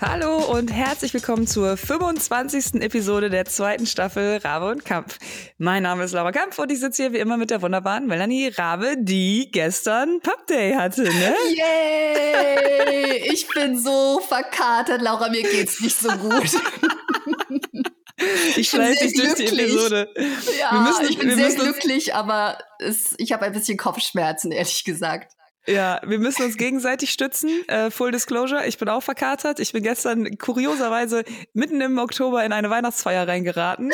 Hallo und herzlich willkommen zur 25. Episode der zweiten Staffel Rabe und Kampf. Mein Name ist Laura Kampf und ich sitze hier wie immer mit der wunderbaren Melanie Rabe, die gestern Pub Day hatte, ne? Yay! Ich bin so verkatert, Laura, mir geht's nicht so gut. Ich schleife dich durch die Episode. Ja, müssen, ich bin sehr glücklich, aber es, ich habe ein bisschen Kopfschmerzen, ehrlich gesagt. Ja, wir müssen uns gegenseitig stützen. Äh, Full Disclosure, ich bin auch verkatert. Ich bin gestern kurioserweise mitten im Oktober in eine Weihnachtsfeier reingeraten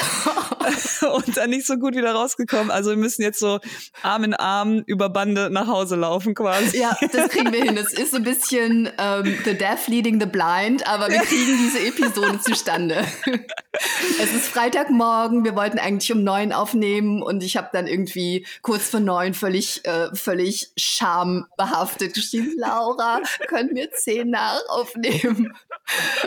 und dann nicht so gut wieder rausgekommen. Also wir müssen jetzt so Arm in Arm über Bande nach Hause laufen quasi. Ja, das kriegen wir hin. Es ist so ein bisschen ähm, The Deaf Leading the Blind, aber wir kriegen diese Episode zustande. es ist Freitagmorgen, wir wollten eigentlich um neun aufnehmen und ich habe dann irgendwie kurz vor neun völlig, äh, völlig Scham behaftet geschrieben, Laura, können wir zehn nach aufnehmen?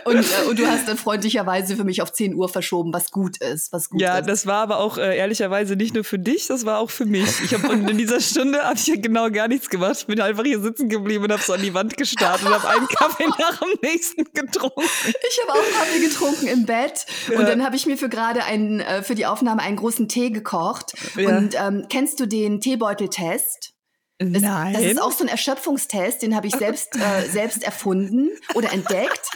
Und, äh, und du hast dann freundlicherweise für mich auf 10 Uhr verschoben, was gut ist, was gut ja, ist. das war aber auch äh, ehrlicherweise nicht nur für dich, das war auch für mich. Ich habe in dieser Stunde habe ich ja genau gar nichts gemacht. Ich bin einfach hier sitzen geblieben und habe so an die Wand gestarrt und habe einen Kaffee nach dem nächsten getrunken. Ich habe auch Kaffee getrunken im Bett ja. und dann habe ich mir für gerade einen äh, für die Aufnahme einen großen Tee gekocht. Ja. Und ähm, kennst du den Teebeuteltest? Nein. Das ist auch so ein Erschöpfungstest, den habe ich selbst, äh, selbst erfunden oder entdeckt.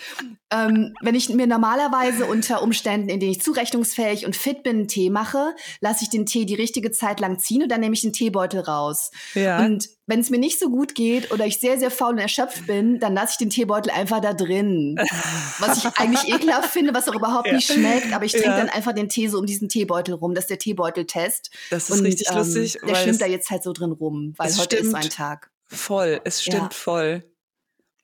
Ähm, wenn ich mir normalerweise unter Umständen, in denen ich zurechnungsfähig und fit bin, einen Tee mache, lasse ich den Tee die richtige Zeit lang ziehen und dann nehme ich den Teebeutel raus. Ja. Und wenn es mir nicht so gut geht oder ich sehr, sehr faul und erschöpft bin, dann lasse ich den Teebeutel einfach da drin. Was ich eigentlich ekelhaft finde, was auch überhaupt ja. nicht schmeckt, aber ich trinke ja. dann einfach den Tee so um diesen Teebeutel rum. Das ist der Teebeuteltest. Das ist und, richtig ähm, lustig. Der schwimmt da jetzt halt so drin rum, weil heute ist so ein Tag. Voll, es stimmt ja. voll.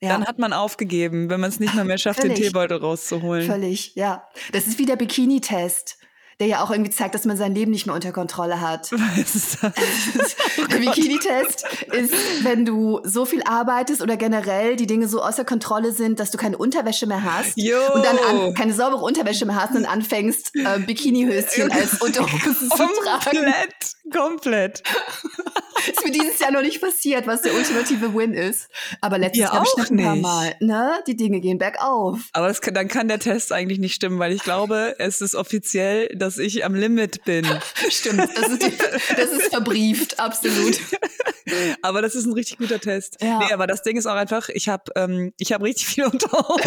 Ja. Dann hat man aufgegeben, wenn man es nicht mehr, mehr schafft, Völlig. den Teebeutel rauszuholen. Völlig, ja. Das ist wie der Bikini-Test der ja auch irgendwie zeigt, dass man sein Leben nicht mehr unter Kontrolle hat. Was ist das? der Bikini-Test ist, wenn du so viel arbeitest oder generell die Dinge so außer Kontrolle sind, dass du keine Unterwäsche mehr hast jo. und dann an, keine saubere Unterwäsche mehr hast und anfängst, äh, Bikini-Höschen als Unterhose zu tragen. Komplett, komplett. ist mir dieses Jahr noch nicht passiert, was der ultimative Win ist. Aber letztes ja, Jahr auch ich ein paar Mal. Ne? Die Dinge gehen bergauf. Aber das, dann kann der Test eigentlich nicht stimmen, weil ich glaube, es ist offiziell, dass dass ich am Limit bin. Stimmt, das ist, die, das ist verbrieft, absolut. aber das ist ein richtig guter Test. Ja. Nee, aber das Ding ist auch einfach, ich habe ähm, ich hab richtig viel unterhauen.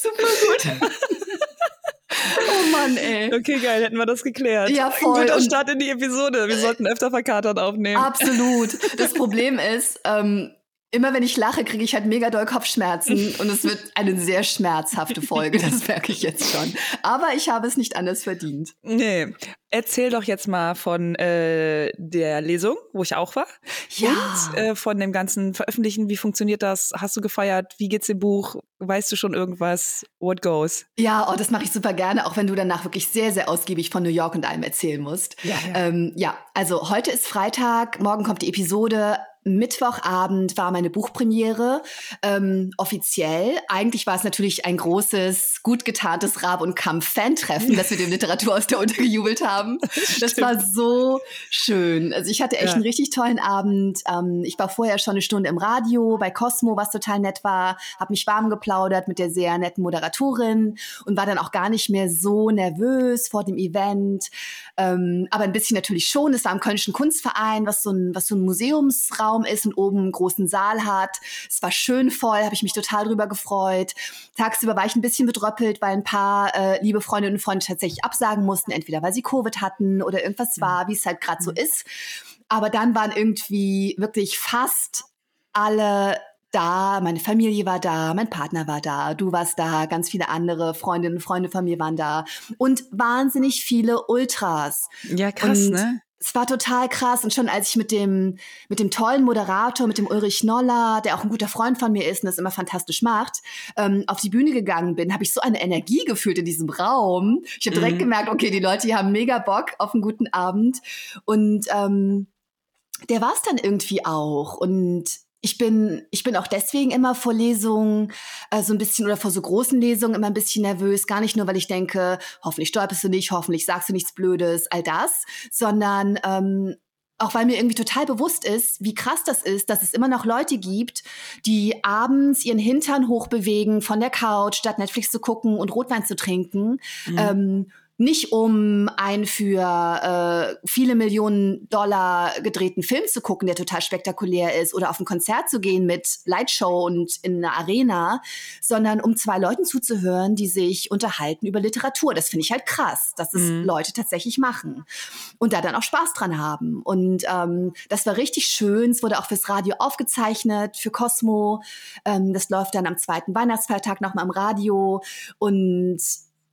Super gut. Oh Mann, ey. Okay, geil, hätten wir das geklärt. Ja, voll. Guter Start in die Episode. Wir sollten öfter verkatert aufnehmen. Absolut. Das Problem ist, ähm, immer wenn ich lache, kriege ich halt mega doll Kopfschmerzen und es wird eine sehr schmerzhafte Folge, das merke ich jetzt schon. Aber ich habe es nicht anders verdient. Nee. Erzähl doch jetzt mal von äh, der Lesung, wo ich auch war. Ja. Und äh, von dem ganzen Veröffentlichen. Wie funktioniert das? Hast du gefeiert? Wie geht's dem Buch? Weißt du schon irgendwas? What goes? Ja, oh, das mache ich super gerne, auch wenn du danach wirklich sehr, sehr ausgiebig von New York und allem erzählen musst. Ja, ja. Ähm, ja, also heute ist Freitag, morgen kommt die Episode. Mittwochabend war meine Buchpremiere ähm, offiziell. Eigentlich war es natürlich ein großes, gut getarntes Rab- und Kampf-Fan-Treffen, das wir dem Literatur aus der untergejubelt haben. Das war so schön. Also ich hatte echt ja. einen richtig tollen Abend. Ähm, ich war vorher schon eine Stunde im Radio bei Cosmo, was total nett war. Habe mich warm geplaudert mit der sehr netten Moderatorin und war dann auch gar nicht mehr so nervös vor dem Event. Ähm, aber ein bisschen natürlich schon. Es war im Kölnischen Kunstverein, was so ein, was so ein Museumsraum Raum ist und oben einen großen Saal hat. Es war schön voll, habe ich mich total drüber gefreut. Tagsüber war ich ein bisschen bedröppelt, weil ein paar äh, liebe Freundinnen und Freunde tatsächlich absagen mussten, entweder weil sie Covid hatten oder irgendwas war, wie es halt gerade so mhm. ist. Aber dann waren irgendwie wirklich fast alle da, meine Familie war da, mein Partner war da, du warst da, ganz viele andere Freundinnen und Freunde von mir waren da und wahnsinnig viele Ultras. Ja, krass, und ne? Es war total krass. Und schon als ich mit dem, mit dem tollen Moderator, mit dem Ulrich Noller, der auch ein guter Freund von mir ist und das immer fantastisch macht, ähm, auf die Bühne gegangen bin, habe ich so eine Energie gefühlt in diesem Raum. Ich habe direkt mhm. gemerkt, okay, die Leute die haben mega Bock auf einen guten Abend. Und ähm, der war es dann irgendwie auch. Und ich bin, ich bin auch deswegen immer vor Lesungen äh, so ein bisschen oder vor so großen Lesungen immer ein bisschen nervös. Gar nicht nur, weil ich denke, hoffentlich stolperst du nicht, hoffentlich sagst du nichts Blödes, all das, sondern ähm, auch weil mir irgendwie total bewusst ist, wie krass das ist, dass es immer noch Leute gibt, die abends ihren Hintern hochbewegen von der Couch, statt Netflix zu gucken und Rotwein zu trinken. Mhm. Ähm, nicht um einen für äh, viele Millionen Dollar gedrehten Film zu gucken, der total spektakulär ist, oder auf ein Konzert zu gehen mit Lightshow und in einer Arena, sondern um zwei Leuten zuzuhören, die sich unterhalten über Literatur. Das finde ich halt krass, dass es mhm. Leute tatsächlich machen und da dann auch Spaß dran haben. Und ähm, das war richtig schön. Es wurde auch fürs Radio aufgezeichnet, für Cosmo. Ähm, das läuft dann am zweiten Weihnachtsfeiertag nochmal im Radio und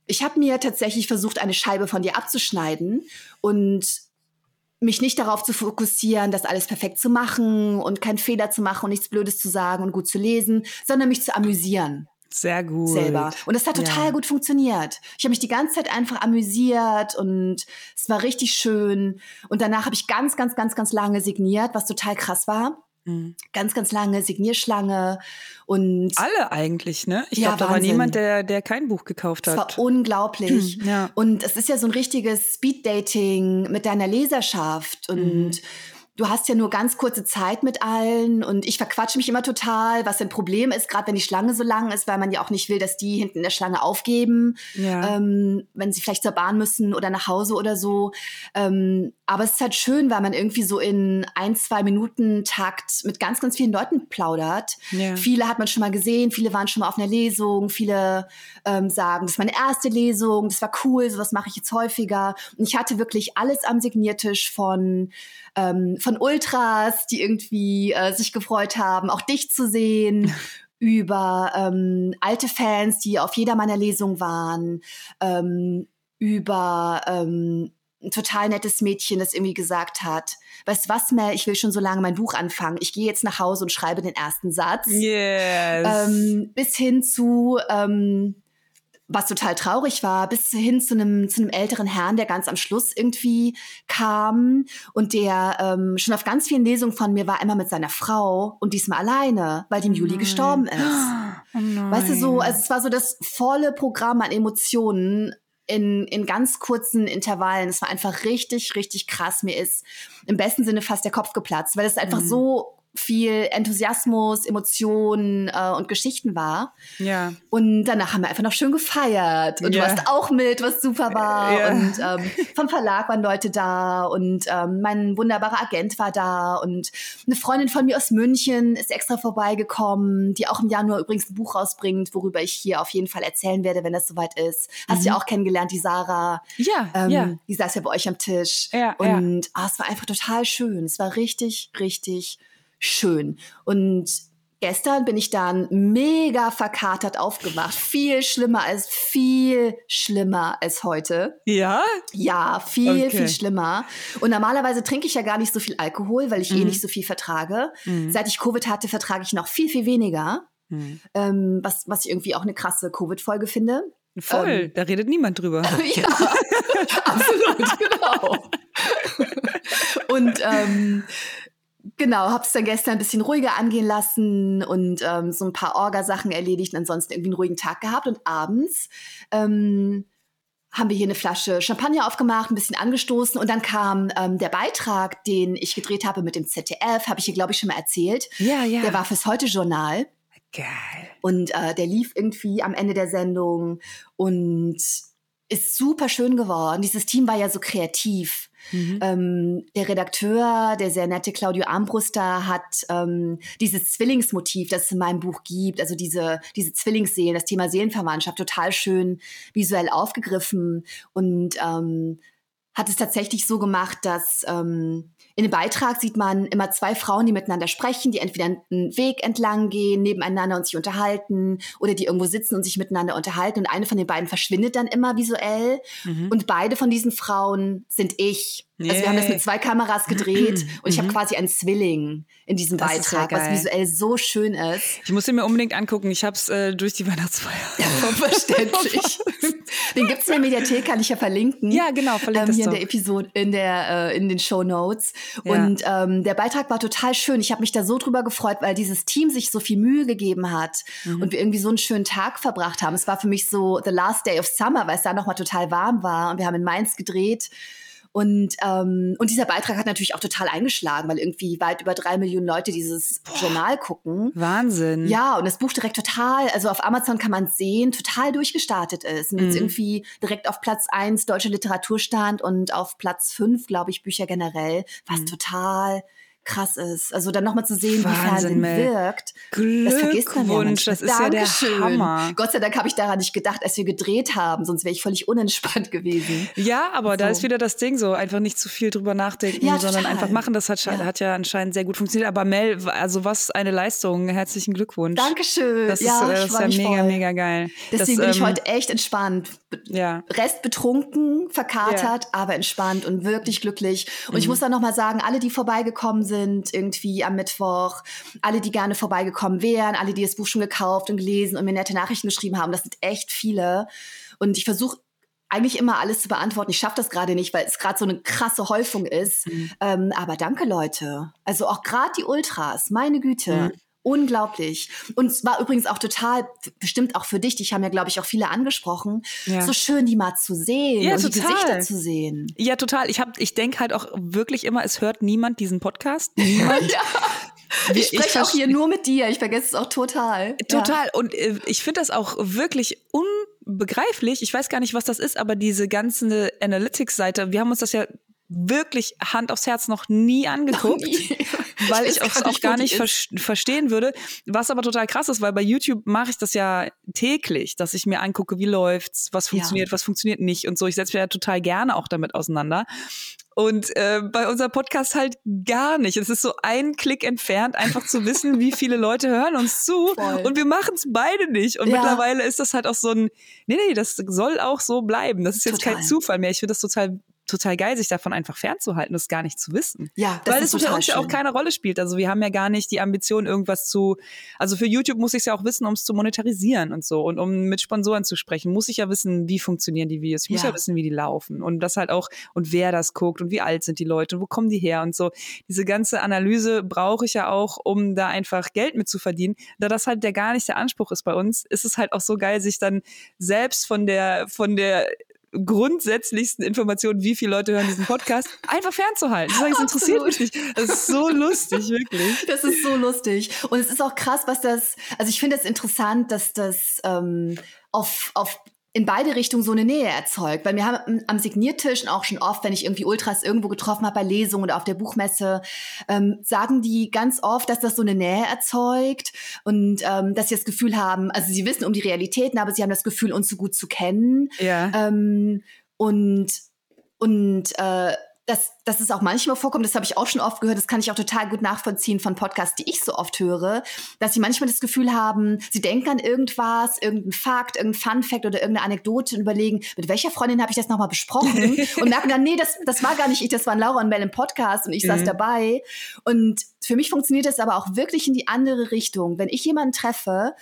ich habe mir tatsächlich versucht, eine Scheibe von dir abzuschneiden und mich nicht darauf zu fokussieren, das alles perfekt zu machen und keinen Fehler zu machen und nichts Blödes zu sagen und gut zu lesen, sondern mich zu amüsieren. Sehr gut. Selber. Und das hat total ja. gut funktioniert. Ich habe mich die ganze Zeit einfach amüsiert und es war richtig schön. Und danach habe ich ganz, ganz, ganz, ganz lange signiert, was total krass war. Mhm. Ganz, ganz lange Signierschlange und alle eigentlich, ne? Ich ja, glaube, da war niemand, der, der kein Buch gekauft hat. Es war unglaublich. ja. Und es ist ja so ein richtiges Speed-Dating mit deiner Leserschaft und mhm du hast ja nur ganz kurze Zeit mit allen und ich verquatsche mich immer total, was ein Problem ist, gerade wenn die Schlange so lang ist, weil man ja auch nicht will, dass die hinten in der Schlange aufgeben, ja. ähm, wenn sie vielleicht zur Bahn müssen oder nach Hause oder so. Ähm, aber es ist halt schön, weil man irgendwie so in ein, zwei Minuten Takt mit ganz, ganz vielen Leuten plaudert. Ja. Viele hat man schon mal gesehen, viele waren schon mal auf einer Lesung, viele ähm, sagen, das ist meine erste Lesung, das war cool, sowas mache ich jetzt häufiger. Und ich hatte wirklich alles am Signiertisch von ähm, von Ultras, die irgendwie äh, sich gefreut haben, auch dich zu sehen, über ähm, alte Fans, die auf jeder meiner Lesungen waren, ähm, über ähm, ein total nettes Mädchen, das irgendwie gesagt hat, weißt du was, Mel, ich will schon so lange mein Buch anfangen. Ich gehe jetzt nach Hause und schreibe den ersten Satz. Yes. Ähm, bis hin zu, ähm, was total traurig war, bis hin zu einem, zu einem älteren Herrn, der ganz am Schluss irgendwie kam und der ähm, schon auf ganz vielen Lesungen von mir war, immer mit seiner Frau und diesmal alleine, weil die im Juli gestorben ist. Oh weißt du, so, also es war so das volle Programm an Emotionen in, in ganz kurzen Intervallen. Es war einfach richtig, richtig krass. Mir ist im besten Sinne fast der Kopf geplatzt, weil es einfach mhm. so viel Enthusiasmus, Emotionen äh, und Geschichten war. Ja. Und danach haben wir einfach noch schön gefeiert. Und ja. du warst auch mit, was super war. Ja. Und ähm, vom Verlag waren Leute da und ähm, mein wunderbarer Agent war da und eine Freundin von mir aus München ist extra vorbeigekommen, die auch im Januar übrigens ein Buch rausbringt, worüber ich hier auf jeden Fall erzählen werde, wenn das soweit ist. Hast du mhm. ja auch kennengelernt, die Sarah. Ja, ähm, ja. Die saß ja bei euch am Tisch. Ja, und ja. Oh, es war einfach total schön. Es war richtig, richtig schön. Und gestern bin ich dann mega verkatert aufgewacht. Viel schlimmer als, viel schlimmer als heute. Ja? Ja, viel, okay. viel schlimmer. Und normalerweise trinke ich ja gar nicht so viel Alkohol, weil ich eh mhm. eh nicht so viel vertrage. Mhm. Seit ich Covid hatte, vertrage ich noch viel, viel weniger. Mhm. Ähm, was, was ich irgendwie auch eine krasse Covid-Folge finde. Voll, ähm, da redet niemand drüber. ja, absolut, genau. Und ähm, Genau, habe es dann gestern ein bisschen ruhiger angehen lassen und ähm, so ein paar Orgasachen erledigt und ansonsten irgendwie einen ruhigen Tag gehabt. Und abends ähm, haben wir hier eine Flasche Champagner aufgemacht, ein bisschen angestoßen und dann kam ähm, der Beitrag, den ich gedreht habe mit dem ZDF, habe ich hier, glaube ich, schon mal erzählt. Ja, ja. Der war fürs Heute-Journal. Geil. Und äh, der lief irgendwie am Ende der Sendung und ist super schön geworden. Dieses Team war ja so kreativ. Mhm. Ähm, der Redakteur, der sehr nette Claudio Ambruster, hat ähm, dieses Zwillingsmotiv, das es in meinem Buch gibt, also diese, diese Zwillingsseelen, das Thema Seelenverwandtschaft, total schön visuell aufgegriffen und ähm, hat es tatsächlich so gemacht, dass ähm, in dem Beitrag sieht man immer zwei Frauen, die miteinander sprechen, die entweder einen Weg entlang gehen, nebeneinander und sich unterhalten oder die irgendwo sitzen und sich miteinander unterhalten und eine von den beiden verschwindet dann immer visuell mhm. und beide von diesen Frauen sind ich. Also wir haben das mit zwei Kameras gedreht und ich habe mhm. quasi einen Zwilling in diesem das Beitrag, was visuell so schön ist. Ich muss ihn mir unbedingt angucken. Ich habe es äh, durch die Weihnachtsfeier. Ja, verständlich. den gibt es in der Mediathek, kann ich ja verlinken. Ja, genau, verlinkt ähm, Hier in der Episode, in, der, äh, in den Show Notes. Ja. Und ähm, der Beitrag war total schön. Ich habe mich da so drüber gefreut, weil dieses Team sich so viel Mühe gegeben hat mhm. und wir irgendwie so einen schönen Tag verbracht haben. Es war für mich so the last day of summer, weil es da nochmal total warm war und wir haben in Mainz gedreht. Und, ähm, und dieser Beitrag hat natürlich auch total eingeschlagen, weil irgendwie weit über drei Millionen Leute dieses Boah, Journal gucken. Wahnsinn. Ja, und das Buch direkt total, also auf Amazon kann man sehen, total durchgestartet ist. Und jetzt mhm. irgendwie direkt auf Platz eins deutsche Literatur stand und auf Platz fünf, glaube ich, Bücher generell, was mhm. total krass ist. Also dann nochmal zu sehen, Wahnsinn, wie Fernsehen Mel. wirkt. Das man ja das ist Dankeschön. ja der Hammer. Gott sei Dank habe ich daran nicht gedacht, als wir gedreht haben, sonst wäre ich völlig unentspannt gewesen. Ja, aber so. da ist wieder das Ding so, einfach nicht zu viel drüber nachdenken, ja, sondern einfach machen. Das hat ja. hat ja anscheinend sehr gut funktioniert. Aber Mel, also was eine Leistung. Herzlichen Glückwunsch. Dankeschön. Das ja, ist, äh, das ist ja mega, voll. mega geil. Deswegen das, bin ich ähm, heute echt entspannt. Ja. Rest betrunken, verkatert, aber entspannt und wirklich glücklich. Und mhm. ich muss dann nochmal sagen, alle, die vorbeigekommen sind, irgendwie irgendwie am Mittwoch. Alle, die gerne vorbeigekommen wären, alle, die das Buch schon gekauft und gelesen und mir nette Nachrichten geschrieben haben. Das sind echt viele. Und ich versuche eigentlich immer alles zu beantworten. Ich schaffe das gerade nicht, weil es gerade so eine krasse Häufung ist. Mhm. Ähm, aber danke, Leute. Also auch gerade die Ultras, meine Güte. Mhm. Unglaublich. Und es war übrigens auch total, bestimmt auch für dich, dich haben ja, glaube ich, auch viele angesprochen, ja. so schön, die mal zu sehen ja, und total. die Gesichter zu sehen. Ja, total. Ich, hab, ich denke halt auch wirklich immer, es hört niemand diesen Podcast. Niemand. ja. Ich spreche auch hier nur mit dir. Ich vergesse es auch total. Total. Ja. Und äh, ich finde das auch wirklich unbegreiflich. Ich weiß gar nicht, was das ist, aber diese ganze Analytics-Seite, wir haben uns das ja wirklich Hand aufs Herz noch nie angeguckt, noch nie. weil ich es auch gar nicht ver verstehen würde. Was aber total krass ist, weil bei YouTube mache ich das ja täglich, dass ich mir angucke, wie läuft's, was funktioniert, ja. was funktioniert nicht und so. Ich setze mich ja total gerne auch damit auseinander. Und äh, bei unserem Podcast halt gar nicht. Es ist so ein Klick entfernt, einfach zu wissen, wie viele Leute hören uns zu. Voll. Und wir machen es beide nicht. Und ja. mittlerweile ist das halt auch so ein, nee, nee, das soll auch so bleiben. Das ist jetzt total. kein Zufall mehr. Ich finde das total total geil, sich davon einfach fernzuhalten, das gar nicht zu wissen. Ja, das Weil es für uns ja auch keine Rolle spielt. Also wir haben ja gar nicht die Ambition, irgendwas zu, also für YouTube muss ich es ja auch wissen, um es zu monetarisieren und so. Und um mit Sponsoren zu sprechen, muss ich ja wissen, wie funktionieren die Videos. Ich muss ja, ja wissen, wie die laufen. Und das halt auch, und wer das guckt und wie alt sind die Leute und wo kommen die her und so. Diese ganze Analyse brauche ich ja auch, um da einfach Geld mit zu verdienen. Da das halt der gar nicht der Anspruch ist bei uns, ist es halt auch so geil, sich dann selbst von der, von der grundsätzlichsten Informationen, wie viele Leute hören diesen Podcast, einfach fernzuhalten. Das, interessiert mich nicht. Das ist so lustig, wirklich. Das ist so lustig. Und es ist auch krass, was das, also ich finde es das interessant, dass das ähm, auf, auf in beide Richtungen so eine Nähe erzeugt. Weil wir haben am Signiertisch und auch schon oft, wenn ich irgendwie Ultras irgendwo getroffen habe bei Lesungen oder auf der Buchmesse, ähm, sagen die ganz oft, dass das so eine Nähe erzeugt und ähm, dass sie das Gefühl haben, also sie wissen um die Realitäten, aber sie haben das Gefühl, uns so gut zu kennen. Ja. Ähm, und und äh, dass, dass es auch manchmal vorkommt, das habe ich auch schon oft gehört, das kann ich auch total gut nachvollziehen von Podcasts, die ich so oft höre, dass sie manchmal das Gefühl haben, sie denken an irgendwas, irgendeinen Fakt, irgendein Fun Fact oder irgendeine Anekdote und überlegen, mit welcher Freundin habe ich das nochmal besprochen und merken dann, nee, das, das war gar nicht ich, das waren Laura und Mel im Podcast und ich mhm. saß dabei. Und für mich funktioniert das aber auch wirklich in die andere Richtung. Wenn ich jemanden treffe,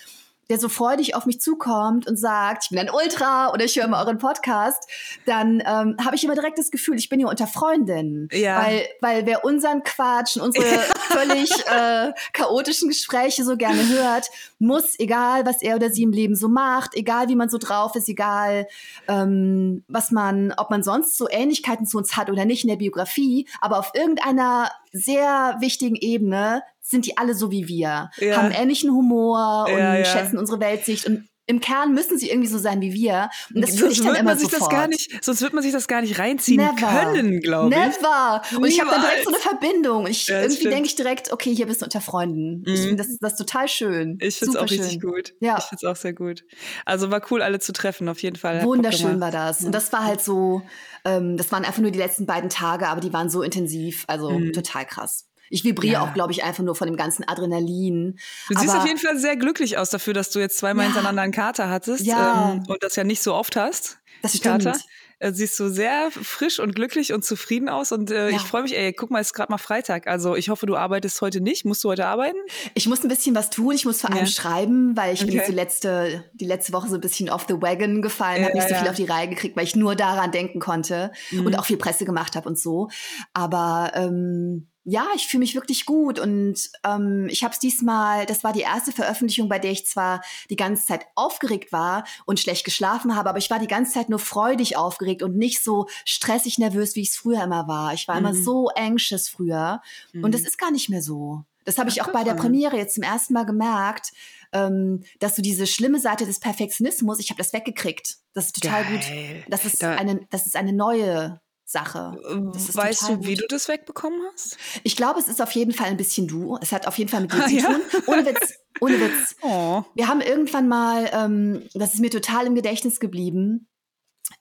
der so freudig auf mich zukommt und sagt, ich bin ein Ultra oder ich höre mal euren Podcast, dann ähm, habe ich immer direkt das Gefühl, ich bin hier unter Freundinnen. Ja. Weil, weil wer unseren Quatsch und unsere völlig äh, chaotischen Gespräche so gerne hört, muss, egal was er oder sie im Leben so macht, egal wie man so drauf ist, egal ähm, was man, ob man sonst so Ähnlichkeiten zu uns hat oder nicht in der Biografie, aber auf irgendeiner sehr wichtigen Ebene sind die alle so wie wir, ja. haben ähnlichen Humor und ja, ja. schätzen unsere Weltsicht und im Kern müssen sie irgendwie so sein wie wir. Und das fühle ich dann immer sofort. gar nicht, sonst wird man sich das gar nicht reinziehen Never. können, glaube ich. Never. Und Niemals. ich habe dann direkt so eine Verbindung. Ich, ja, irgendwie denke ich direkt, okay, hier bist du unter Freunden. Mhm. Ich finde das, das total schön. Ich finde es auch richtig schön. gut. Ja. Ich finde es auch sehr gut. Also war cool, alle zu treffen, auf jeden Fall. Wunderschön war das. Und das war halt so, ähm, das waren einfach nur die letzten beiden Tage, aber die waren so intensiv. Also mhm. total krass. Ich vibriere ja. auch, glaube ich, einfach nur von dem ganzen Adrenalin. Du siehst auf jeden Fall sehr glücklich aus dafür, dass du jetzt zweimal ja. hintereinander einen Kater hattest ja. ähm, und das ja nicht so oft hast. Das stimmt. Kater. Äh, siehst du sehr frisch und glücklich und zufrieden aus und äh, ja. ich freue mich, ey, guck mal, es ist gerade mal Freitag. Also ich hoffe, du arbeitest heute nicht. Musst du heute arbeiten? Ich muss ein bisschen was tun. Ich muss vor allem ja. schreiben, weil ich okay. bin die letzte, die letzte Woche so ein bisschen off the wagon gefallen, ja, habe nicht so viel auf die Reihe gekriegt, weil ich nur daran denken konnte mhm. und auch viel Presse gemacht habe und so. Aber ähm, ja, ich fühle mich wirklich gut und ähm, ich habe es diesmal, das war die erste Veröffentlichung, bei der ich zwar die ganze Zeit aufgeregt war und schlecht geschlafen habe, aber ich war die ganze Zeit nur freudig aufgeregt und nicht so stressig nervös, wie ich es früher immer war. Ich war mhm. immer so anxious früher mhm. und das ist gar nicht mehr so. Das habe ich auch bei der Premiere jetzt zum ersten Mal gemerkt, ähm, dass du diese schlimme Seite des Perfektionismus, ich habe das weggekriegt. Das ist total Geil. gut. Das ist, da eine, das ist eine neue Sache. Weißt du, wie du das wegbekommen hast? Ich glaube, es ist auf jeden Fall ein bisschen du. Es hat auf jeden Fall mit dir ah, zu ja? tun. Ohne Witz. Ohne Witz. Oh. Wir haben irgendwann mal, ähm, das ist mir total im Gedächtnis geblieben,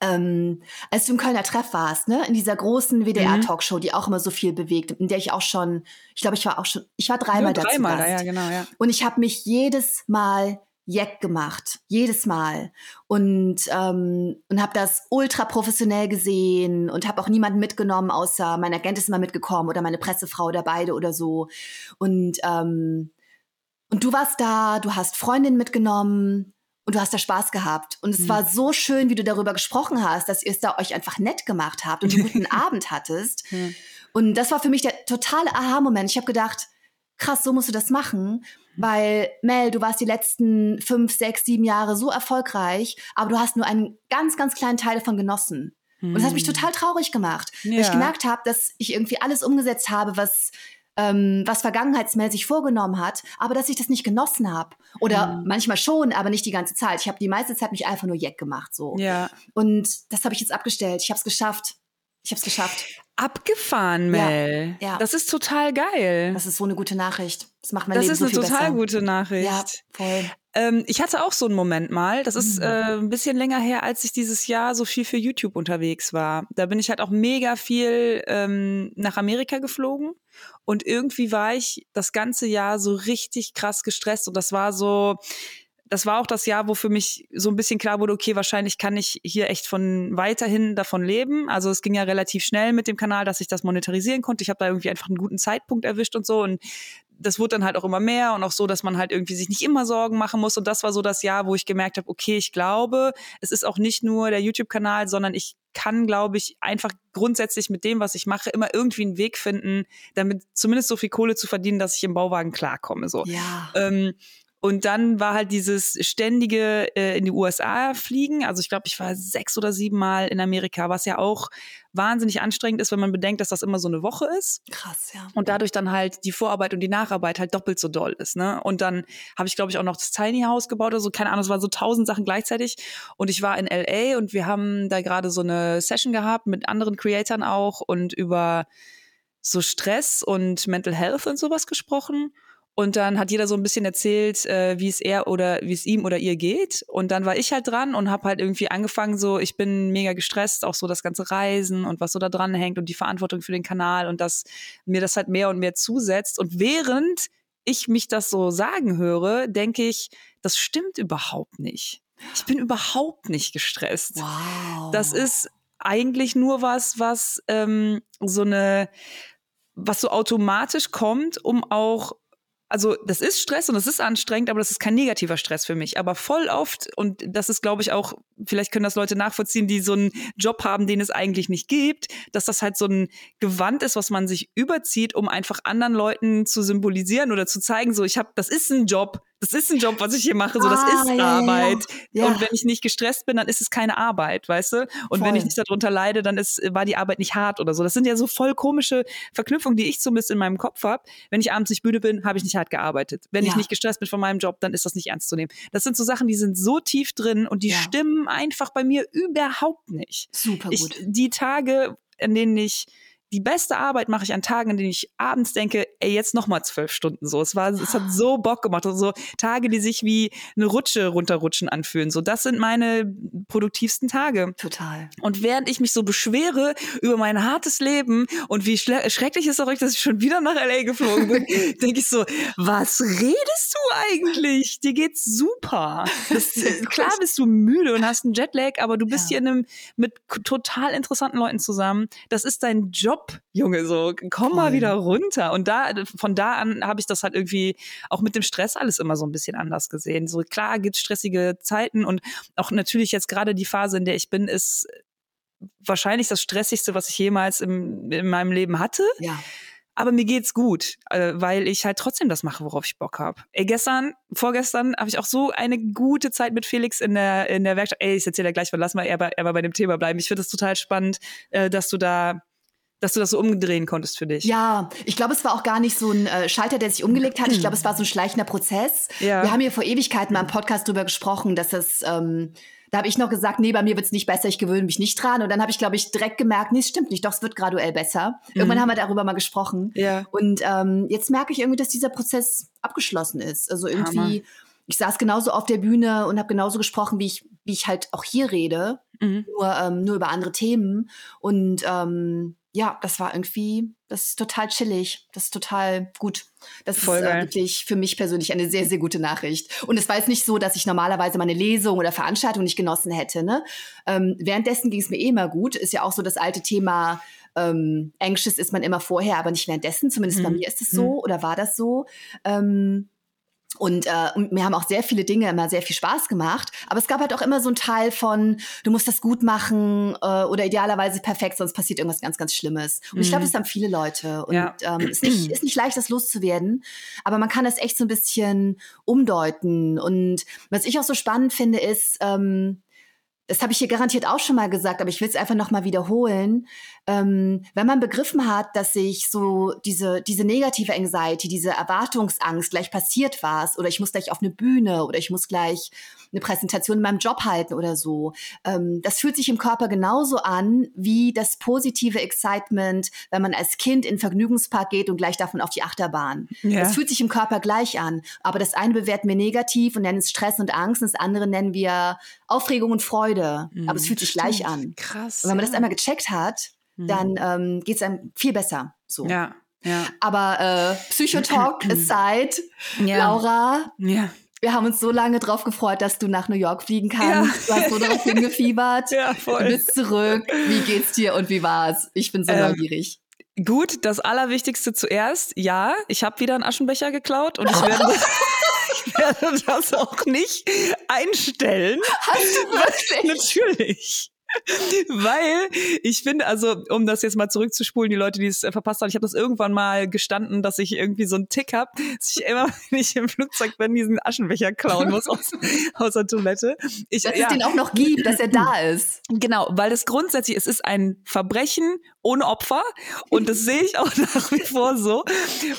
ähm, als du im Kölner Treff warst, ne, in dieser großen WDR-Talkshow, mhm. die auch immer so viel bewegt, in der ich auch schon, ich glaube, ich war auch schon, ich war dreimal ja, dreimal, da, ja, genau, ja. Und ich habe mich jedes Mal Jack gemacht, jedes Mal und ähm, und habe das ultra professionell gesehen und habe auch niemanden mitgenommen, außer mein Agent ist immer mitgekommen oder meine Pressefrau oder beide oder so und ähm, und du warst da, du hast Freundin mitgenommen und du hast da Spaß gehabt. Und es mhm. war so schön, wie du darüber gesprochen hast, dass ihr es da euch einfach nett gemacht habt und einen guten Abend hattest. Mhm. Und das war für mich der totale Aha-Moment. Ich habe gedacht, krass, so musst du das machen, weil Mel, du warst die letzten fünf, sechs, sieben Jahre so erfolgreich, aber du hast nur einen ganz, ganz kleinen Teil davon genossen. Und das hat mich hm. total traurig gemacht, ja. weil ich gemerkt habe, dass ich irgendwie alles umgesetzt habe, was ähm, was vergangenheitsmäßig vorgenommen hat, aber dass ich das nicht genossen habe. Oder mhm. manchmal schon, aber nicht die ganze Zeit. Ich habe die meiste Zeit mich einfach nur jeck gemacht. So. Ja. Und das habe ich jetzt abgestellt. Ich habe es geschafft. Ich habe es geschafft. Abgefahren, Mel. Ja, ja. Das ist total geil. Das ist so eine gute Nachricht. Das macht mein das Leben so viel besser. Das ist eine total gute Nachricht. Ja, voll. Ähm, ich hatte auch so einen Moment mal. Das ist mhm. äh, ein bisschen länger her, als ich dieses Jahr so viel für YouTube unterwegs war. Da bin ich halt auch mega viel ähm, nach Amerika geflogen. Und irgendwie war ich das ganze Jahr so richtig krass gestresst. Und das war so, das war auch das Jahr, wo für mich so ein bisschen klar wurde, okay, wahrscheinlich kann ich hier echt von weiterhin davon leben. Also es ging ja relativ schnell mit dem Kanal, dass ich das monetarisieren konnte. Ich habe da irgendwie einfach einen guten Zeitpunkt erwischt und so. Und das wurde dann halt auch immer mehr und auch so, dass man halt irgendwie sich nicht immer Sorgen machen muss. Und das war so das Jahr, wo ich gemerkt habe, okay, ich glaube, es ist auch nicht nur der YouTube-Kanal, sondern ich kann, glaube ich, einfach grundsätzlich mit dem, was ich mache, immer irgendwie einen Weg finden, damit zumindest so viel Kohle zu verdienen, dass ich im Bauwagen klarkomme. So. Ja. Ähm, und dann war halt dieses ständige äh, in die USA fliegen. Also ich glaube, ich war sechs oder sieben Mal in Amerika, was ja auch wahnsinnig anstrengend ist, wenn man bedenkt, dass das immer so eine Woche ist. Krass, ja. Und dadurch dann halt die Vorarbeit und die Nacharbeit halt doppelt so doll ist. Ne? Und dann habe ich, glaube ich, auch noch das Tiny House gebaut oder so. Keine Ahnung, es waren so tausend Sachen gleichzeitig. Und ich war in LA und wir haben da gerade so eine Session gehabt mit anderen Creatoren auch und über so Stress und Mental Health und sowas gesprochen. Und dann hat jeder so ein bisschen erzählt, äh, wie es er oder wie es ihm oder ihr geht. Und dann war ich halt dran und habe halt irgendwie angefangen, so, ich bin mega gestresst, auch so das ganze Reisen und was so da dran hängt und die Verantwortung für den Kanal und dass mir das halt mehr und mehr zusetzt. Und während ich mich das so sagen höre, denke ich, das stimmt überhaupt nicht. Ich bin überhaupt nicht gestresst. Wow. Das ist eigentlich nur was, was ähm, so eine, was so automatisch kommt, um auch also das ist Stress und das ist anstrengend, aber das ist kein negativer Stress für mich. Aber voll oft, und das ist, glaube ich, auch, vielleicht können das Leute nachvollziehen, die so einen Job haben, den es eigentlich nicht gibt, dass das halt so ein Gewand ist, was man sich überzieht, um einfach anderen Leuten zu symbolisieren oder zu zeigen, so, ich habe, das ist ein Job, das ist ein Job, was ich hier mache, so das ah, ist ja, Arbeit. Ja, ja. Und wenn ich nicht gestresst bin, dann ist es keine Arbeit, weißt du? Und voll. wenn ich nicht darunter leide, dann ist, war die Arbeit nicht hart oder so. Das sind ja so voll komische Verknüpfungen, die ich zumindest in meinem Kopf habe. Wenn ich abends nicht müde bin, habe ich nicht hart gearbeitet. Wenn ich nicht gestresst bin von meinem Job, dann ist das nicht ernst zu nehmen. Das sind so Sachen, die sind so tief drin und die stimmen einfach bei mir überhaupt nicht. Super gut. Ich, die Tage, in denen ich die beste Arbeit mache ich an Tagen, in denen ich abends denke, ey, jetzt noch mal zwölf Stunden so. Es war, es hat so Bock gemacht. Also so Tage, die sich wie eine Rutsche runterrutschen anfühlen. So, das sind meine produktivsten Tage. Total. Und während ich mich so beschwere über mein hartes Leben und wie schrecklich ist auch, dass ich schon wieder nach LA geflogen bin, denke ich so, was redest du eigentlich? Dir geht's super. Das, klar bist du müde und hast einen Jetlag, aber du bist ja. hier in einem, mit total interessanten Leuten zusammen. Das ist dein Job Job, Junge, so komm mal wieder runter. Und da, von da an habe ich das halt irgendwie auch mit dem Stress alles immer so ein bisschen anders gesehen. So klar gibt's stressige Zeiten und auch natürlich jetzt gerade die Phase, in der ich bin, ist wahrscheinlich das stressigste, was ich jemals im, in meinem Leben hatte. Ja. aber mir geht's gut, äh, weil ich halt trotzdem das mache, worauf ich Bock habe. Ey, gestern, vorgestern habe ich auch so eine gute Zeit mit Felix in der in der Werkstatt. Ey, ich erzähle ja gleich, weil lass mal eher bei, eher bei dem Thema bleiben. Ich finde das total spannend, äh, dass du da dass du das so umdrehen konntest für dich. Ja, ich glaube, es war auch gar nicht so ein äh, Schalter, der sich umgelegt hat. Ich glaube, es war so ein schleichender Prozess. Ja. Wir haben hier vor Ewigkeiten mal im Podcast drüber gesprochen, dass es ähm, da habe ich noch gesagt, nee, bei mir wird's nicht besser, ich gewöhne mich nicht dran. Und dann habe ich, glaube ich, direkt gemerkt, nee, es stimmt nicht, doch, es wird graduell besser. Mhm. Irgendwann haben wir darüber mal gesprochen. Ja. Und ähm, jetzt merke ich irgendwie, dass dieser Prozess abgeschlossen ist. Also irgendwie, Hammer. ich saß genauso auf der Bühne und habe genauso gesprochen, wie ich, wie ich halt auch hier rede, mhm. nur, ähm, nur über andere Themen. Und ähm, ja, das war irgendwie, das ist total chillig, das ist total gut. Das Voll ist äh, wirklich für mich persönlich eine sehr, sehr gute Nachricht. Und es war jetzt nicht so, dass ich normalerweise meine Lesung oder Veranstaltung nicht genossen hätte. Ne? Ähm, währenddessen ging es mir eh immer gut. Ist ja auch so das alte Thema, ähm, anxious ist man immer vorher, aber nicht währenddessen. Zumindest mhm. bei mir ist es so mhm. oder war das so. Ähm, und, äh, und mir haben auch sehr viele Dinge immer sehr viel Spaß gemacht. Aber es gab halt auch immer so ein Teil von, du musst das gut machen äh, oder idealerweise perfekt, sonst passiert irgendwas ganz, ganz Schlimmes. Und mhm. ich glaube, das haben viele Leute. Und ja. ähm, ist, nicht, ist nicht leicht, das loszuwerden. Aber man kann das echt so ein bisschen umdeuten. Und was ich auch so spannend finde, ist, ähm, das habe ich hier garantiert auch schon mal gesagt, aber ich will es einfach noch mal wiederholen. Ähm, wenn man begriffen hat, dass sich so diese, diese negative Anxiety, diese Erwartungsangst, gleich passiert was oder ich muss gleich auf eine Bühne oder ich muss gleich eine Präsentation in meinem Job halten oder so. Ähm, das fühlt sich im Körper genauso an wie das positive Excitement, wenn man als Kind in den Vergnügungspark geht und gleich davon auf die Achterbahn. Ja. Das fühlt sich im Körper gleich an. Aber das eine bewerten wir negativ und nennen es Stress und Angst und das andere nennen wir Aufregung und Freude. Mhm. Aber es fühlt sich Stimmt. gleich an. Krass. Und wenn man ja. das einmal gecheckt hat, mhm. dann ähm, geht es einem viel besser. So. Ja. Ja. Aber äh, Psychotalk aside, ja. Laura, ja wir haben uns so lange drauf gefreut, dass du nach New York fliegen kannst. Ja. Du hast so darauf hingefiebert. Ja, voll. Du bist zurück. Wie geht's dir und wie war's? Ich bin so ähm, neugierig. Gut, das Allerwichtigste zuerst. Ja, ich habe wieder einen Aschenbecher geklaut und ich werde, ich werde das auch nicht einstellen. Hast du wirklich? Natürlich. Weil ich finde, also um das jetzt mal zurückzuspulen, die Leute, die es äh, verpasst haben, ich habe das irgendwann mal gestanden, dass ich irgendwie so einen Tick habe, dass ich immer, wenn ich im Flugzeug bin, diesen Aschenbecher klauen muss aus, aus der Toilette. Ich, dass ja. es den auch noch gibt, dass er da ist. Genau, weil es grundsätzlich, es ist ein Verbrechen ohne Opfer und das sehe ich auch nach wie vor so.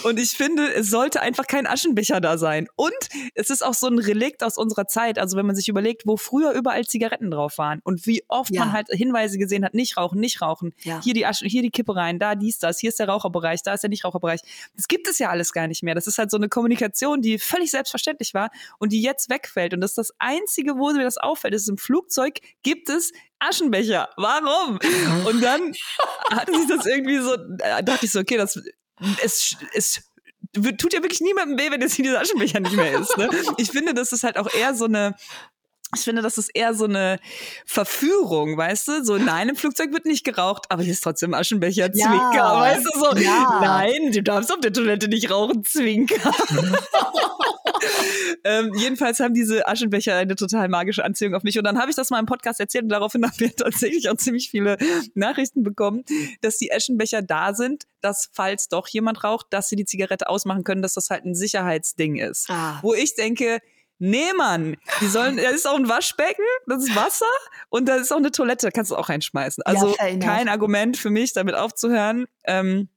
Und ich finde, es sollte einfach kein Aschenbecher da sein. Und es ist auch so ein Relikt aus unserer Zeit. Also wenn man sich überlegt, wo früher überall Zigaretten drauf waren und wie oft ja. man halt Hinweise gesehen hat, nicht rauchen, nicht rauchen. Ja. Hier die Asche, hier die Kippe rein, da dies, das, hier ist der Raucherbereich, da ist der Nichtraucherbereich. Das gibt es ja alles gar nicht mehr. Das ist halt so eine Kommunikation, die völlig selbstverständlich war und die jetzt wegfällt. Und das ist das Einzige, wo mir das auffällt, ist im Flugzeug gibt es Aschenbecher. Warum? Und dann hatte sich das irgendwie so, da dachte ich so, okay, das es, es tut ja wirklich niemandem weh, wenn jetzt hier dieser Aschenbecher nicht mehr ist. Ne? Ich finde, das ist halt auch eher so eine ich finde, das ist eher so eine Verführung, weißt du? So, nein, im Flugzeug wird nicht geraucht, aber hier ist trotzdem Aschenbecher, ja, Zwinker, weißt du? So, ja. nein, du darfst auf der Toilette nicht rauchen, Zwinker. ähm, jedenfalls haben diese Aschenbecher eine total magische Anziehung auf mich. Und dann habe ich das mal im Podcast erzählt und daraufhin haben wir tatsächlich auch ziemlich viele Nachrichten bekommen, dass die Aschenbecher da sind, dass falls doch jemand raucht, dass sie die Zigarette ausmachen können, dass das halt ein Sicherheitsding ist. Ah. Wo ich denke, Nee, Mann. Die sollen, da ist auch ein Waschbecken, das ist Wasser und da ist auch eine Toilette, da kannst du auch reinschmeißen. Also ja, kein Argument für mich, damit aufzuhören. Ähm,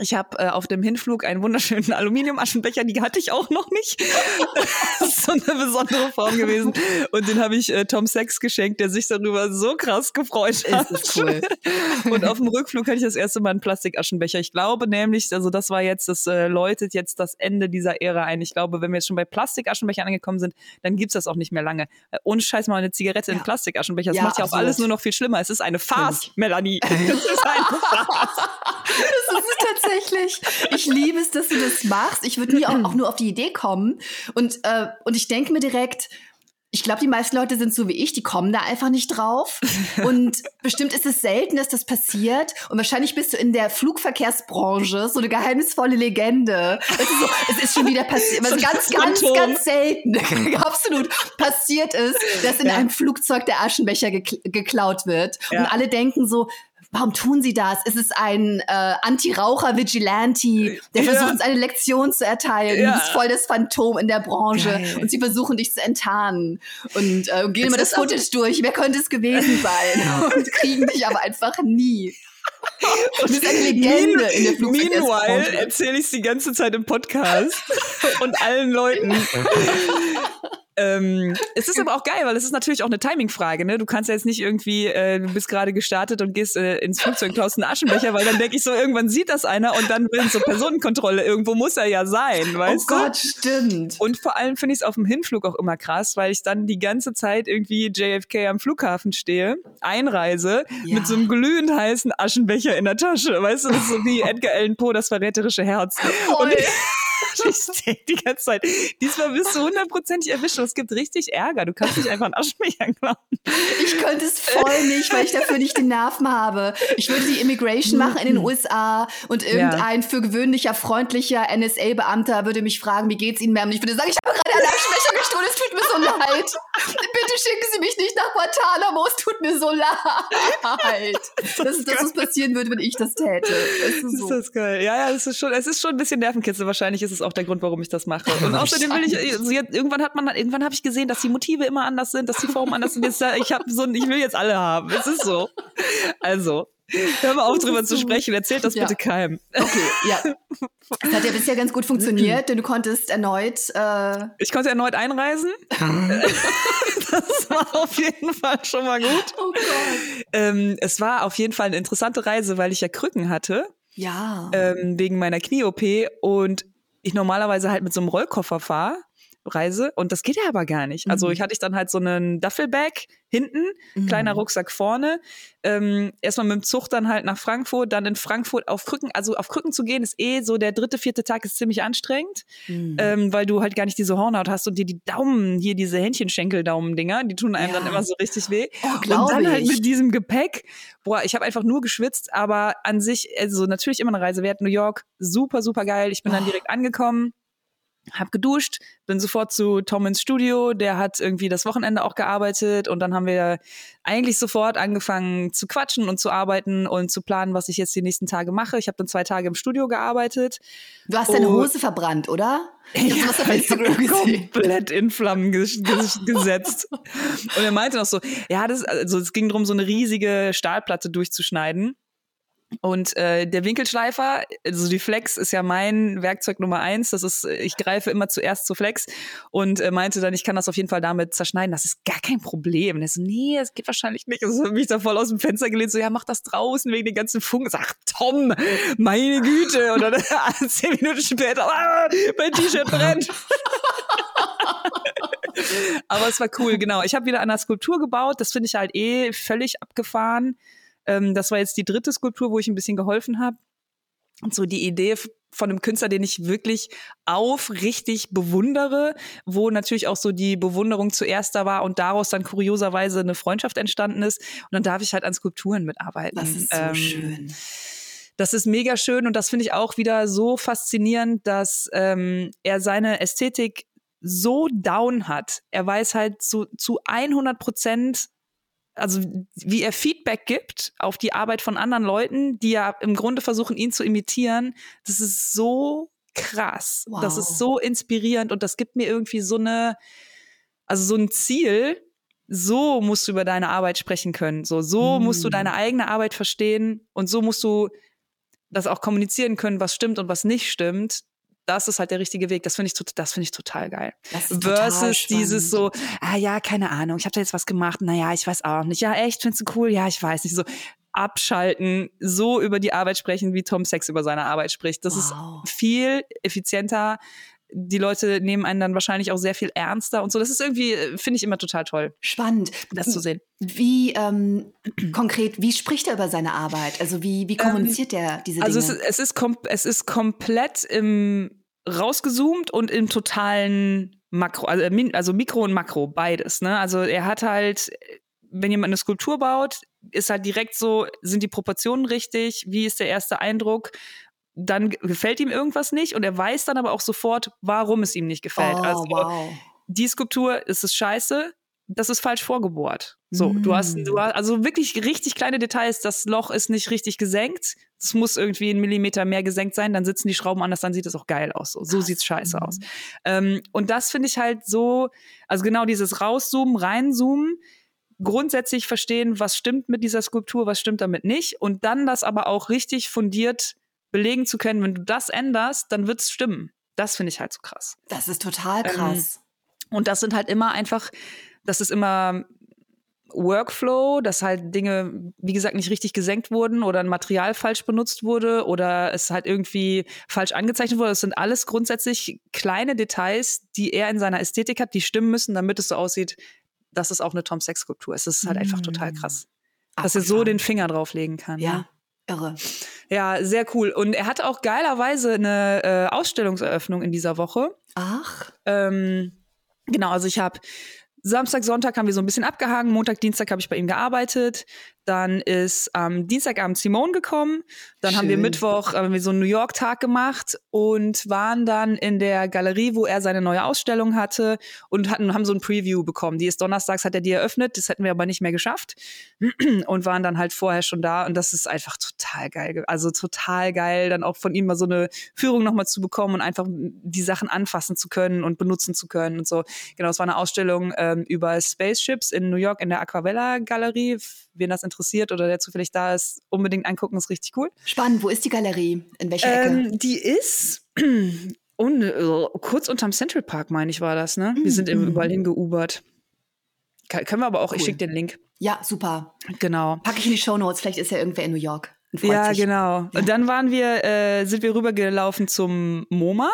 ich habe äh, auf dem Hinflug einen wunderschönen Aluminiumaschenbecher, die hatte ich auch noch nicht. das ist so eine besondere Form gewesen. Und den habe ich äh, Tom Sex geschenkt, der sich darüber so krass gefreut hat. Ist cool. Und auf dem Rückflug hatte ich das erste Mal einen Plastikaschenbecher. Ich glaube nämlich, also das war jetzt, das äh, läutet jetzt das Ende dieser Ära ein. Ich glaube, wenn wir jetzt schon bei Plastikaschenbechern angekommen sind, dann gibt's das auch nicht mehr lange. Äh, ohne Scheiß mal eine Zigarette ja. in Plastikaschenbecher. Das ja, macht ja auch alles nur noch viel schlimmer. Es ist eine Farce, Melanie. es ist eine Farce. Tatsächlich. Ich liebe es, dass du das machst. Ich würde nie auch, auch, nur auf die Idee kommen. Und, äh, und ich denke mir direkt, ich glaube, die meisten Leute sind so wie ich, die kommen da einfach nicht drauf. Und bestimmt ist es selten, dass das passiert. Und wahrscheinlich bist du in der Flugverkehrsbranche so eine geheimnisvolle Legende. Es ist, so, es ist schon wieder passiert, was so ganz, ganz, ganz selten, absolut passiert ist, dass in ja. einem Flugzeug der Aschenbecher geklaut wird. Ja. Und alle denken so, warum tun sie das? Ist es ein äh, Anti-Raucher-Vigilante, der Ja. versucht uns eine Lektion zu erteilen? Ja. Du bist voll das Phantom in der Branche Geil. und sie versuchen dich zu enttarnen und äh, gehen immer das Footage durch. Wer könnte es gewesen sein? und kriegen dich aber einfach nie. Und ist eine Legende in der Meanwhile Flugverkehrsbranche. erzähle ich es die ganze Zeit im Podcast und allen Leuten. ähm, es ist aber auch geil, weil es ist natürlich auch eine Timing-Frage. Ne? Du kannst ja jetzt nicht irgendwie, äh, du bist gerade gestartet und gehst äh, ins Flugzeug und klaust einen Aschenbecher, weil dann denke ich so, irgendwann sieht das einer und dann will so Personenkontrolle. Irgendwo muss er ja sein, Oh weißt du? Gott, stimmt. Und vor allem finde ich es auf dem Hinflug auch immer krass, weil ich dann die ganze Zeit irgendwie JFK am Flughafen stehe, einreise, Ja. mit so einem glühend heißen Aschenbecher in der Tasche. Weißt du, das ist so wie Edgar Allan Poe, das verräterische Herz. Voll. Und ich, ich denke die ganze Zeit, diesmal wirst du hundertprozentig erwischt und es gibt richtig Ärger. Du kannst nicht einfach einen Aschenbecher klauen. Ich könnte es voll nicht, weil ich dafür nicht die Nerven habe. Ich würde die Immigration machen in den USA und irgendein für gewöhnlicher, freundlicher NSA-Beamter würde mich fragen, wie geht's Ihnen, Ma'am? Und ich würde sagen, ich habe gerade einen Aschenbecher gestohlen, es tut mir so leid. Bitte schicken Sie mich nicht nach Guantanamo, es tut mir so leid. Das ist das, was passieren würde, wenn ich das täte. Es ist Ist so. das geil. Ja, ja, es ist schon, es ist schon ein bisschen Nervenkitzel. Wahrscheinlich ist es auch der Grund, warum ich das mache. Und außerdem will ich, also jetzt, irgendwann hat man, irgendwann habe ich gesehen, dass die Motive immer anders sind, dass die Formen anders sind. Jetzt, ich habe so, ich will jetzt alle haben. Es ist so. Also, hör mal auf, drüber zu sprechen. Erzählt das Ja. bitte keinem. Okay, ja. Das hat ja bisher ganz gut funktioniert, denn du konntest erneut äh, Ich konnte erneut einreisen. das war auf jeden Fall schon mal gut. Oh Gott. Ähm, es war auf jeden Fall eine interessante Reise, weil ich ja Krücken hatte. Ja. ähm, wegen meiner Knie-OP und ich normalerweise halt mit so einem Rollkoffer fahre, reise und das geht ja aber gar nicht. Also Mhm. ich hatte ich dann halt so einen Duffelbag hinten, kleiner Mhm. Rucksack vorne, ähm, erstmal mit dem Zug dann halt nach Frankfurt, dann in Frankfurt auf Krücken, also auf Krücken zu gehen ist eh so, der dritte, vierte Tag ist ziemlich anstrengend, Mhm. ähm, weil du halt gar nicht diese Hornhaut hast und dir die Daumen, hier diese Händchenschenkel-Daumen-Dinger, die tun einem Ja. dann immer so richtig weh. Oh, Und dann halt ich. mit diesem Gepäck, boah, ich habe einfach nur geschwitzt, aber an sich, also natürlich immer eine Reise wert. New York, super, super geil. Ich bin dann Oh. direkt angekommen, hab geduscht, bin sofort zu Tom ins Studio, der hat irgendwie das Wochenende auch gearbeitet und dann haben wir eigentlich sofort angefangen zu quatschen und zu arbeiten und zu planen, was ich jetzt die nächsten Tage mache. Ich habe dann zwei Tage im Studio gearbeitet. Du hast deine Oh. Hose verbrannt, oder? Ich hab's was auf ich hab Instagram gesehen. komplett in Flammen ges ges gesetzt. Und er meinte noch so, ja, das, also es ging darum, so eine riesige Stahlplatte durchzuschneiden. Und äh, der Winkelschleifer, also die Flex ist ja mein Werkzeug Nummer eins. Das ist, ich greife immer zuerst zur Flex und äh, meinte dann, ich kann das auf jeden Fall damit zerschneiden. Das ist gar kein Problem. Und er so, nee, das geht wahrscheinlich nicht. Also hab mich da voll aus dem Fenster gelehnt, so, ja, mach das draußen wegen den ganzen Funken. Sag, Tom, meine Güte. Und dann zehn Minuten später, ah, mein T-Shirt brennt. Aber es war cool, genau. Ich habe wieder an der Skulptur gebaut. Das finde ich halt eh völlig abgefahren. Ähm, das war jetzt die dritte Skulptur, wo ich ein bisschen geholfen habe. Und so die Idee von einem Künstler, den ich wirklich aufrichtig bewundere, wo natürlich auch so die Bewunderung zuerst da war und daraus dann kurioserweise eine Freundschaft entstanden ist. Und dann darf ich halt an Skulpturen mitarbeiten. Das ist so Ähm, schön. das ist mega schön und das finde ich auch wieder so faszinierend, dass ähm, er seine Ästhetik so down hat. Er weiß halt zu, zu 100 Prozent, also wie er Feedback gibt auf die Arbeit von anderen Leuten, die ja im Grunde versuchen, ihn zu imitieren. Das ist so krass. Das Wow. ist so inspirierend und das gibt mir irgendwie so eine, also so ein Ziel. So musst du über deine Arbeit sprechen können. So, so musst du Mm. deine eigene Arbeit verstehen und so musst du das auch kommunizieren können, was stimmt und was nicht stimmt. Das ist halt der richtige Weg. Das finde ich, das finde ich total geil. Versus dieses so, ah ja, keine Ahnung, ich habe da jetzt was gemacht, naja, ich weiß auch nicht. Ja, echt, findest du cool? Ja, ich weiß nicht. So abschalten, so über die Arbeit sprechen, wie Tom Sex über seine Arbeit spricht. Das Wow. ist viel effizienter. Die Leute nehmen einen dann wahrscheinlich auch sehr viel ernster und so. Das ist irgendwie, äh, finde ich immer total toll, Spannend. das zu sehen. Wie ähm, konkret, wie spricht er über seine Arbeit? Also wie, wie kommuniziert er diese Also es Dinge? es ist, es ist komplett im rausgezoomt und im totalen Makro, also, äh, also Mikro und Makro, beides. Ne? Also er hat halt, wenn jemand eine Skulptur baut, ist halt direkt so, sind die Proportionen richtig, wie ist der erste Eindruck? Dann gefällt ihm irgendwas nicht und er weiß dann aber auch sofort, warum es ihm nicht gefällt. oh, also wow. die Skulptur ist es scheiße. Das ist falsch vorgebohrt. So, mm. du hast, du hast also wirklich richtig kleine Details. Das Loch ist nicht richtig gesenkt. Es muss irgendwie einen Millimeter mehr gesenkt sein. Dann sitzen die Schrauben anders. Dann sieht es auch geil aus. So, so sieht's scheiße mm. aus. Ähm, und das finde ich halt so, also genau dieses rauszoomen, reinzoomen grundsätzlich verstehen, was stimmt mit dieser Skulptur, was stimmt damit nicht und dann das aber auch richtig fundiert belegen zu können, wenn du das änderst, dann wird's stimmen. Das finde ich halt so krass. Das ist total ähm, krass. Ähm, und das sind halt immer einfach, das ist immer Workflow, dass halt Dinge, wie gesagt, nicht richtig gesenkt wurden oder ein Material falsch benutzt wurde oder es halt irgendwie falsch angezeichnet wurde. Das sind alles grundsätzlich kleine Details, die er in seiner Ästhetik hat, die stimmen müssen, damit es so aussieht, dass es auch eine Tom Sex Skulptur ist. Das ist halt mm. einfach total krass, Ach, dass er so den Finger drauflegen kann. Ja. Ne? Irre. Ja, sehr cool. Und er hatte auch geilerweise eine äh, Ausstellungseröffnung in dieser Woche. Ach. Ähm, genau, also ich habe Samstag, Sonntag haben wir so ein bisschen abgehangen. Montag, Dienstag habe ich bei ihm gearbeitet. Dann ist am ähm, Dienstagabend Simone gekommen. Dann Schön. haben wir Mittwoch äh, wir so einen New York-Tag gemacht und waren dann in der Galerie, wo er seine neue Ausstellung hatte und hatten, haben so ein Preview bekommen. Die ist donnerstags, hat er die eröffnet. Das hätten wir aber nicht mehr geschafft und waren dann halt vorher schon da. Und das ist einfach total geil. Also total geil, dann auch von ihm mal so eine Führung nochmal zu bekommen und einfach die Sachen anfassen zu können und benutzen zu können und so. Genau, es war eine Ausstellung ähm, über Spaceships in New York in der Aquavella Galerie. Wen das interessiert, oder der zufällig da ist, unbedingt angucken, ist richtig cool. Spannend, wo ist die Galerie? In welcher ähm, Ecke? Die ist un, uh, kurz unterm Central Park, meine ich, war das, ne? Wir sind mm. überall hingeubert. Können wir aber auch, cool. ich schicke den Link. Ja, super. Genau. Packe ich in die Show Notes, vielleicht ist ja irgendwer in New York. Ja, sich. genau. Und dann waren wir, äh, sind wir rübergelaufen zum MoMA,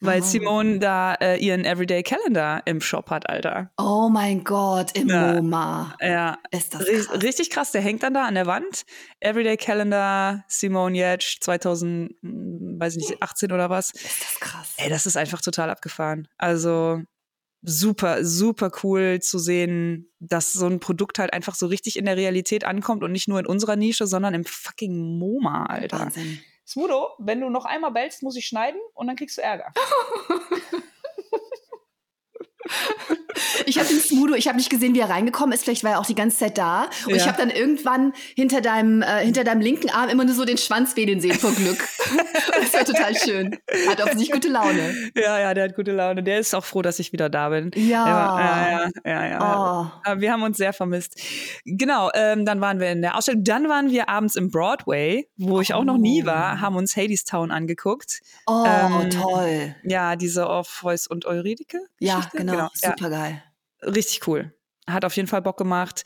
weil oh. Simone da äh, ihren Everyday Calendar im Shop hat, Alter. Oh mein Gott, im ja. MoMA. Ja. Ist das krass. Richtig krass, der hängt dann da an der Wand. Everyday Calendar, Simone Jetsch, 2000, hm, weiß ich nicht, 18 oder was. Ist das krass. Ey, das ist einfach total abgefahren. Also, super, super cool zu sehen, dass so ein Produkt halt einfach so richtig in der Realität ankommt und nicht nur in unserer Nische, sondern im fucking MoMA, Alter. Wahnsinn. Smudo, wenn du noch einmal bellst, muss ich schneiden und dann kriegst du Ärger. Ich habe den Smudo, ich habe nicht gesehen, wie er reingekommen ist. Vielleicht war er auch die ganze Zeit da. Und ja. ich habe dann irgendwann hinter deinem, äh, hinter deinem linken Arm immer nur so den Schwanz wedeln sehen vor Glück. das war total schön. Hat offensichtlich gute Laune. Ja, ja, der hat gute Laune. Der ist auch froh, dass ich wieder da bin. Ja. Ja, ja, ja. ja. Oh. Wir haben uns sehr vermisst. Genau, ähm, dann waren wir in der Ausstellung. Dann waren wir abends im Broadway, wo ich auch noch nie oh. war, haben uns Hades Town angeguckt. Oh, ähm, toll. Ja, diese Orpheus und Eurydike. Ja, genau. Genau. Super geil. Richtig cool. Hat auf jeden Fall Bock gemacht.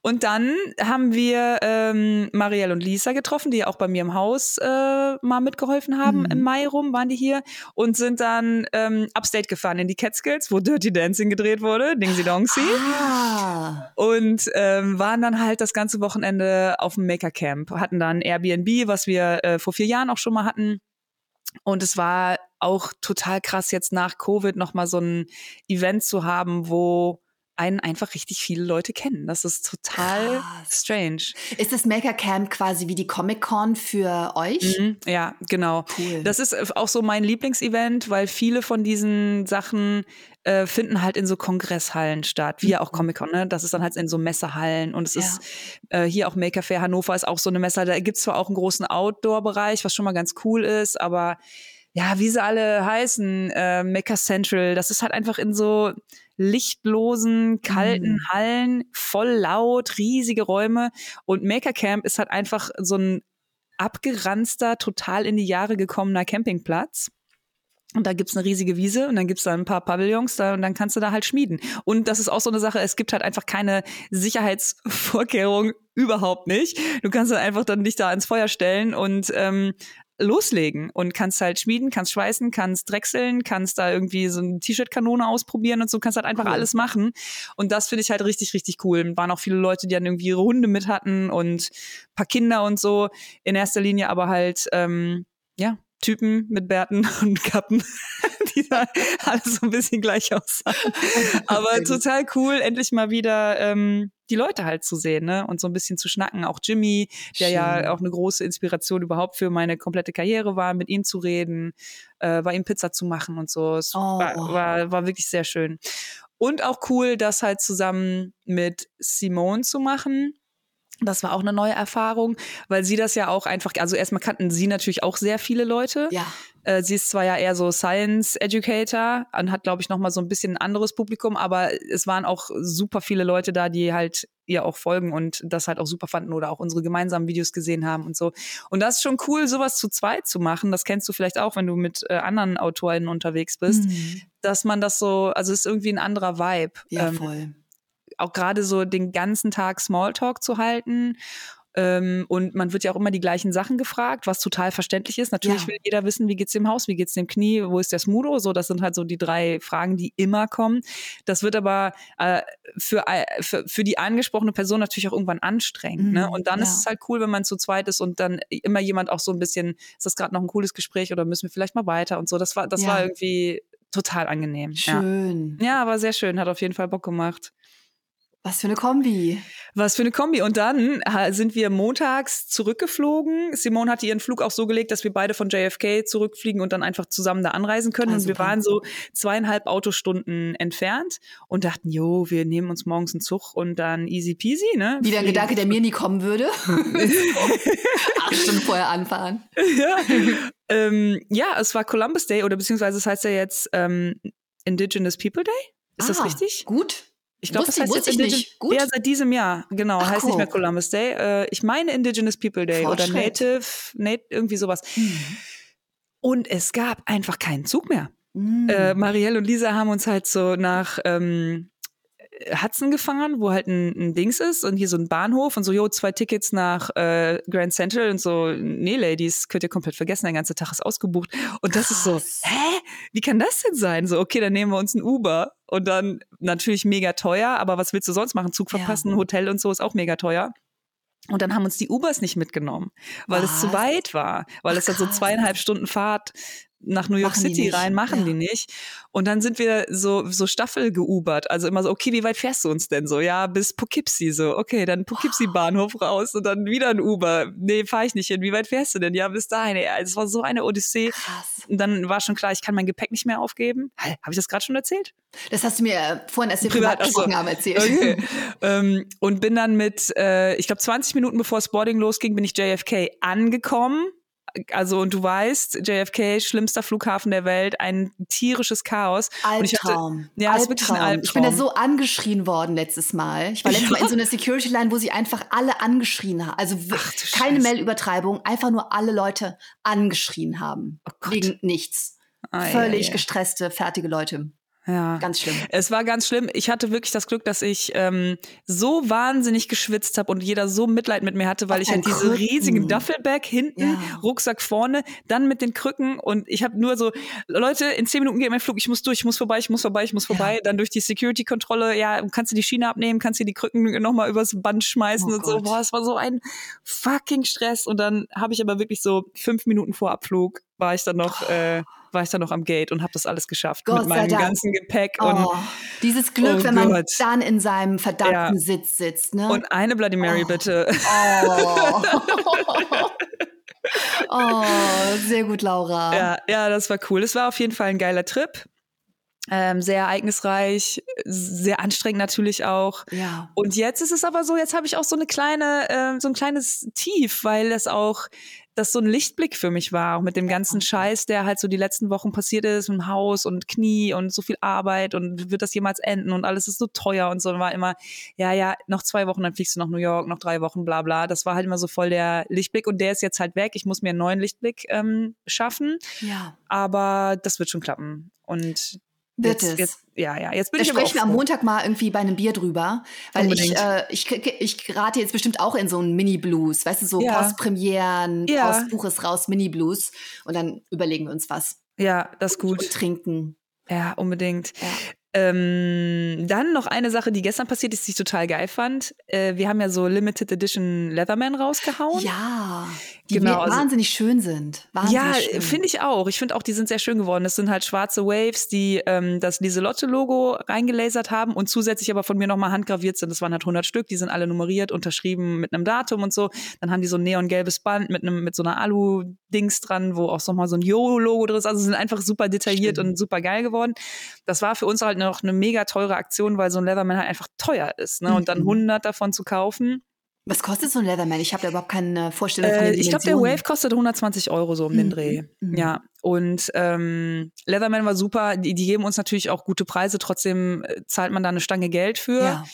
Und dann haben wir ähm, Marielle und Lisa getroffen, die ja auch bei mir im Haus äh, mal mitgeholfen haben. Mhm. Im Mai rum waren die hier und sind dann ähm, upstate gefahren in die Catskills, wo Dirty Dancing gedreht wurde, Dingsy Dongsy. Ah. Und ähm, waren dann halt das ganze Wochenende auf dem Maker Camp. Hatten dann Airbnb, was wir äh, vor vier Jahren auch schon mal hatten. Und es war auch total krass, jetzt nach Covid nochmal so ein Event zu haben, wo einen einfach richtig viele Leute kennen. Das ist total Krass. strange. Ist das Maker Camp quasi wie die Comic Con für euch? Mhm, ja, genau. Cool. Das ist äh, auch so mein Lieblingsevent, weil viele von diesen Sachen äh, finden halt in so Kongresshallen statt, wie ja auch mhm. Comic Con. Ne? Das ist dann halt in so Messehallen und es ja. ist äh, hier auch Maker Fair Hannover ist auch so eine Messe. Da gibt's zwar auch einen großen Outdoor-Bereich, was schon mal ganz cool ist, aber ja, wie sie alle heißen, äh, Maker Central, das ist halt einfach in so lichtlosen, kalten mhm. Hallen, voll laut, riesige Räume. Und Maker Camp ist halt einfach so ein abgeranzter, total in die Jahre gekommener Campingplatz. Und da gibt's eine riesige Wiese und dann gibt's da ein paar Pavillons da und dann kannst du da halt schmieden. Und das ist auch so eine Sache, es gibt halt einfach keine Sicherheitsvorkehrung überhaupt nicht. Du kannst dann einfach dann dich da ins Feuer stellen und ähm, loslegen und kannst halt schmieden, kannst schweißen, kannst drechseln, kannst da irgendwie so eine T-Shirt-Kanone ausprobieren und so, kannst halt einfach cool. alles machen. Und das finde ich halt richtig, richtig cool. Waren auch viele Leute, die dann irgendwie ihre Hunde mit hatten und paar Kinder und so. In erster Linie aber halt, ähm, ja, Typen mit Bärten und Kappen, die da alles so ein bisschen gleich aussahen. Aber total cool, endlich mal wieder ähm, die Leute halt zu sehen, ne? Und so ein bisschen zu schnacken. Auch Jimmy, der schön. ja auch eine große Inspiration überhaupt für meine komplette Karriere war, mit ihm zu reden, äh, bei ihm Pizza zu machen und so. Es oh. war, war, war wirklich sehr schön. Und auch cool, das halt zusammen mit Simone zu machen. Das war auch eine neue Erfahrung, weil sie das ja auch einfach, also erstmal kannten sie natürlich auch sehr viele Leute. Ja. Äh, sie ist zwar ja eher so Science Educator und hat, glaube ich, nochmal so ein bisschen ein anderes Publikum, aber es waren auch super viele Leute da, die halt ihr auch folgen und das halt auch super fanden oder auch unsere gemeinsamen Videos gesehen haben und so. Und das ist schon cool, sowas zu zweit zu machen. Das kennst du vielleicht auch, wenn du mit äh, anderen AutorInnen unterwegs bist, mhm. dass man das so, also es ist irgendwie ein anderer Vibe. Ja, ähm, voll auch gerade so den ganzen Tag Smalltalk zu halten. Ähm, und man wird ja auch immer die gleichen Sachen gefragt, was total verständlich ist. Natürlich ja. will jeder wissen, wie geht's dem Haus, wie geht's dem Knie, wo ist der Smudo? So, das sind halt so die drei Fragen, die immer kommen. Das wird aber äh, für, äh, für, für die angesprochene Person natürlich auch irgendwann anstrengend. Ne? Mhm, ne? Und dann ja. ist es halt cool, wenn man zu zweit ist und dann immer jemand auch so ein bisschen, ist das gerade noch ein cooles Gespräch oder müssen wir vielleicht mal weiter und so. Das war, das ja. war irgendwie total angenehm. Schön. Ja. ja, war sehr schön, hat auf jeden Fall Bock gemacht. Was für eine Kombi. Was für eine Kombi. Und dann sind wir montags zurückgeflogen. Simone hatte ihren Flug auch so gelegt, dass wir beide von JFK zurückfliegen und dann einfach zusammen da anreisen können. Ah, und wir waren so zweieinhalb Autostunden entfernt und dachten, jo, wir nehmen uns morgens einen Zug und dann easy peasy, ne? Wieder ein Gedanke, der mir nie kommen würde. Acht Stunden vorher anfahren. Ja. ähm, ja, es war Columbus Day oder beziehungsweise es heißt ja jetzt ähm, Indigenous People Day. Ist ah, das richtig? Gut. Ich glaube, das heißt jetzt Indigenous. Gut. Ja, seit diesem Jahr, genau. Ach, heißt cool. nicht mehr Columbus Day. Äh, ich meine Indigenous People Day oder Native, Native, irgendwie sowas. Mhm. Und es gab einfach keinen Zug mehr. Mhm. Äh, Marielle und Lisa haben uns halt so nach ähm, Hudson gefahren, wo halt ein, ein, Dings ist und hier so ein Bahnhof und so, jo, zwei Tickets nach äh, Grand Central und so, nee, Ladies, könnt ihr komplett vergessen, der ganze Tag ist ausgebucht. Und das Krass. ist so, hä? Wie kann das denn sein? So, okay, dann nehmen wir uns ein Uber und dann natürlich mega teuer, aber was willst du sonst machen? Zug verpassen, ja. Hotel und so ist auch mega teuer. Und dann haben uns die Ubers nicht mitgenommen, weil was? es zu weit war, weil Ach, es dann so zweieinhalb Stunden Fahrt nach New York machen City rein, machen ja. die nicht. Und dann sind wir so, so Staffel geubert. Also immer so, okay, wie weit fährst du uns denn so? Ja, bis Poughkeepsie so. Okay, dann Poughkeepsie Bahnhof raus und dann wieder ein Uber. Nee, fahr ich nicht hin. Wie weit fährst du denn? Ja, bis dahin. Ja, es war so eine Odyssee. Krass. Und dann war schon klar, ich kann mein Gepäck nicht mehr aufgeben. Habe ich das gerade schon erzählt? Das hast du mir äh, vorhin, als wir privat, haben, erzählt. Okay. ähm, und bin dann mit, äh, ich glaube, 20 Minuten bevor das Boarding losging, bin ich JFK angekommen also und du weißt, JFK, schlimmster Flughafen der Welt, ein tierisches Chaos. Albtraum. Hatte, ja, Albtraum. Ist ein Albtraum. Ich bin da so angeschrien worden letztes Mal. Ich war letztes ja. Mal in so einer Security Line, wo sie einfach alle angeschrien haben. Also Ach, keine Mailübertreibung, einfach nur alle Leute angeschrien haben. Oh wegen nichts. Ah, Völlig ja, ja. gestresste, fertige Leute. Ja. Ganz schlimm. Es war ganz schlimm. Ich hatte wirklich das Glück, dass ich ähm, so wahnsinnig geschwitzt habe und jeder so Mitleid mit mir hatte, weil Auf ich halt diese Krücken. riesigen Duffelbag hinten, ja. Rucksack vorne, dann mit den Krücken und ich habe nur so, Leute, in zehn Minuten geht mein Flug, ich muss durch, ich muss vorbei, ich muss vorbei, ich muss vorbei. Ja. Dann durch die Security-Kontrolle, ja, kannst du die Schiene abnehmen, kannst du die Krücken nochmal übers Band schmeißen oh und Gott. so. Boah, es war so ein fucking Stress. Und dann habe ich aber wirklich so fünf Minuten vor Abflug war ich dann noch, äh, war ich dann noch am Gate und habe das alles geschafft Gott mit meinem ganzen Gepäck. Oh, und, dieses Glück, oh wenn man Gott. dann in seinem verdammten ja. Sitz sitzt. Ne? Und eine Bloody Mary oh. bitte. Oh. oh, sehr gut, Laura. Ja, ja, das war cool. Es war auf jeden Fall ein geiler Trip. Ähm, sehr ereignisreich, sehr anstrengend natürlich auch. Ja. Und jetzt ist es aber so, jetzt habe ich auch so eine kleine, äh, so ein kleines Tief, weil es auch das so ein Lichtblick für mich war, auch mit dem ganzen Scheiß, der halt so die letzten Wochen passiert ist, im Haus und Knie und so viel Arbeit und wird das jemals enden und alles ist so teuer und so. Und war immer, ja, ja, noch zwei Wochen, dann fliegst du nach New York, noch drei Wochen, bla bla. Das war halt immer so voll der Lichtblick und der ist jetzt halt weg. Ich muss mir einen neuen Lichtblick ähm, schaffen. Ja. Aber das wird schon klappen. Und wird jetzt, es. Jetzt, ja, ja. Jetzt bin da ich sprechen wir am Montag mal irgendwie bei einem Bier drüber, weil ich, äh, ich, ich gerate jetzt bestimmt auch in so einen Mini-Blues, weißt du, so ja. Postpremieren, ja. Postbuch ist raus, Mini-Blues und dann überlegen wir uns was. Ja, das ist gut. Und trinken. Ja, unbedingt. Ja. Ähm, dann noch eine Sache, die gestern passiert ist, die ich total geil fand. Äh, wir haben ja so Limited Edition Leatherman rausgehauen. Ja, die genau, also, wahnsinnig schön sind. Wahnsinnig ja, finde ich auch. Ich finde auch, die sind sehr schön geworden. Das sind halt schwarze Waves, die ähm, das Lieselotte-Logo reingelasert haben und zusätzlich aber von mir nochmal handgraviert sind. Das waren halt 100 Stück, die sind alle nummeriert, unterschrieben mit einem Datum und so. Dann haben die so ein neongelbes Band mit einem mit so einer Alu-Dings dran, wo auch nochmal so ein Yo-Logo drin ist. Also sind einfach super detailliert Stimmt. und super geil geworden. Das war für uns halt noch eine mega teure Aktion, weil so ein Leatherman halt einfach teuer ist. Ne? Und dann 100 davon zu kaufen. Was kostet so ein Leatherman? Ich habe da überhaupt keine Vorstellung von Äh, den ich glaube, der. Wave kostet 120 Euro so um den Mhm, Dreh. mhm. Ja, und ähm, Leatherman war super. Die, die geben uns natürlich auch gute Preise. Trotzdem äh, zahlt man da eine Stange Geld für, Ja.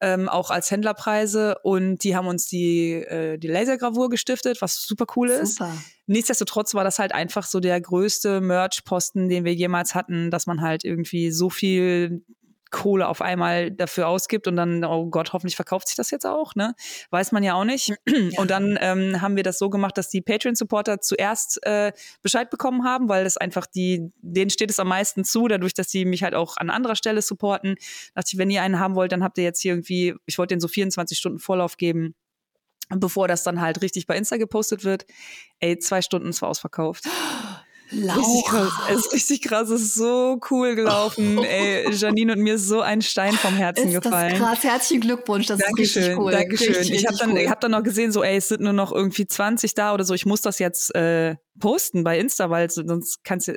Ähm, auch als Händlerpreise. Und die haben uns die, äh, die Lasergravur gestiftet, was super cool ist. Super. Nichtsdestotrotz war das halt einfach so der größte Merch-Posten, den wir jemals hatten, dass man halt irgendwie so viel Kohle auf einmal dafür ausgibt und dann, oh Gott, hoffentlich verkauft sich das jetzt auch, ne? Weiß man ja auch nicht. Und dann ähm, haben wir das so gemacht, dass die Patreon-Supporter zuerst äh, Bescheid bekommen haben, weil das einfach die, denen steht es am meisten zu, dadurch, dass sie mich halt auch an anderer Stelle supporten. Dachte ich, wenn ihr einen haben wollt, dann habt ihr jetzt hier irgendwie, ich wollte denen so 24 Stunden Vorlauf geben bevor das dann halt richtig bei Insta gepostet wird. Ey, zwei Stunden ist ausverkauft. Richtig krass. Es ist richtig krass. Es ist so cool gelaufen. Ey, Janine und mir ist so ein Stein vom Herzen Ist gefallen. das krass. Herzlichen Glückwunsch. Das ist Dankeschön, richtig cool. Dankeschön. Richtig, ich habe dann, cool. ich hab dann noch gesehen, so, ey, es sind nur noch irgendwie 20 da oder so. Ich muss das jetzt äh, posten bei Insta, weil sonst kannst du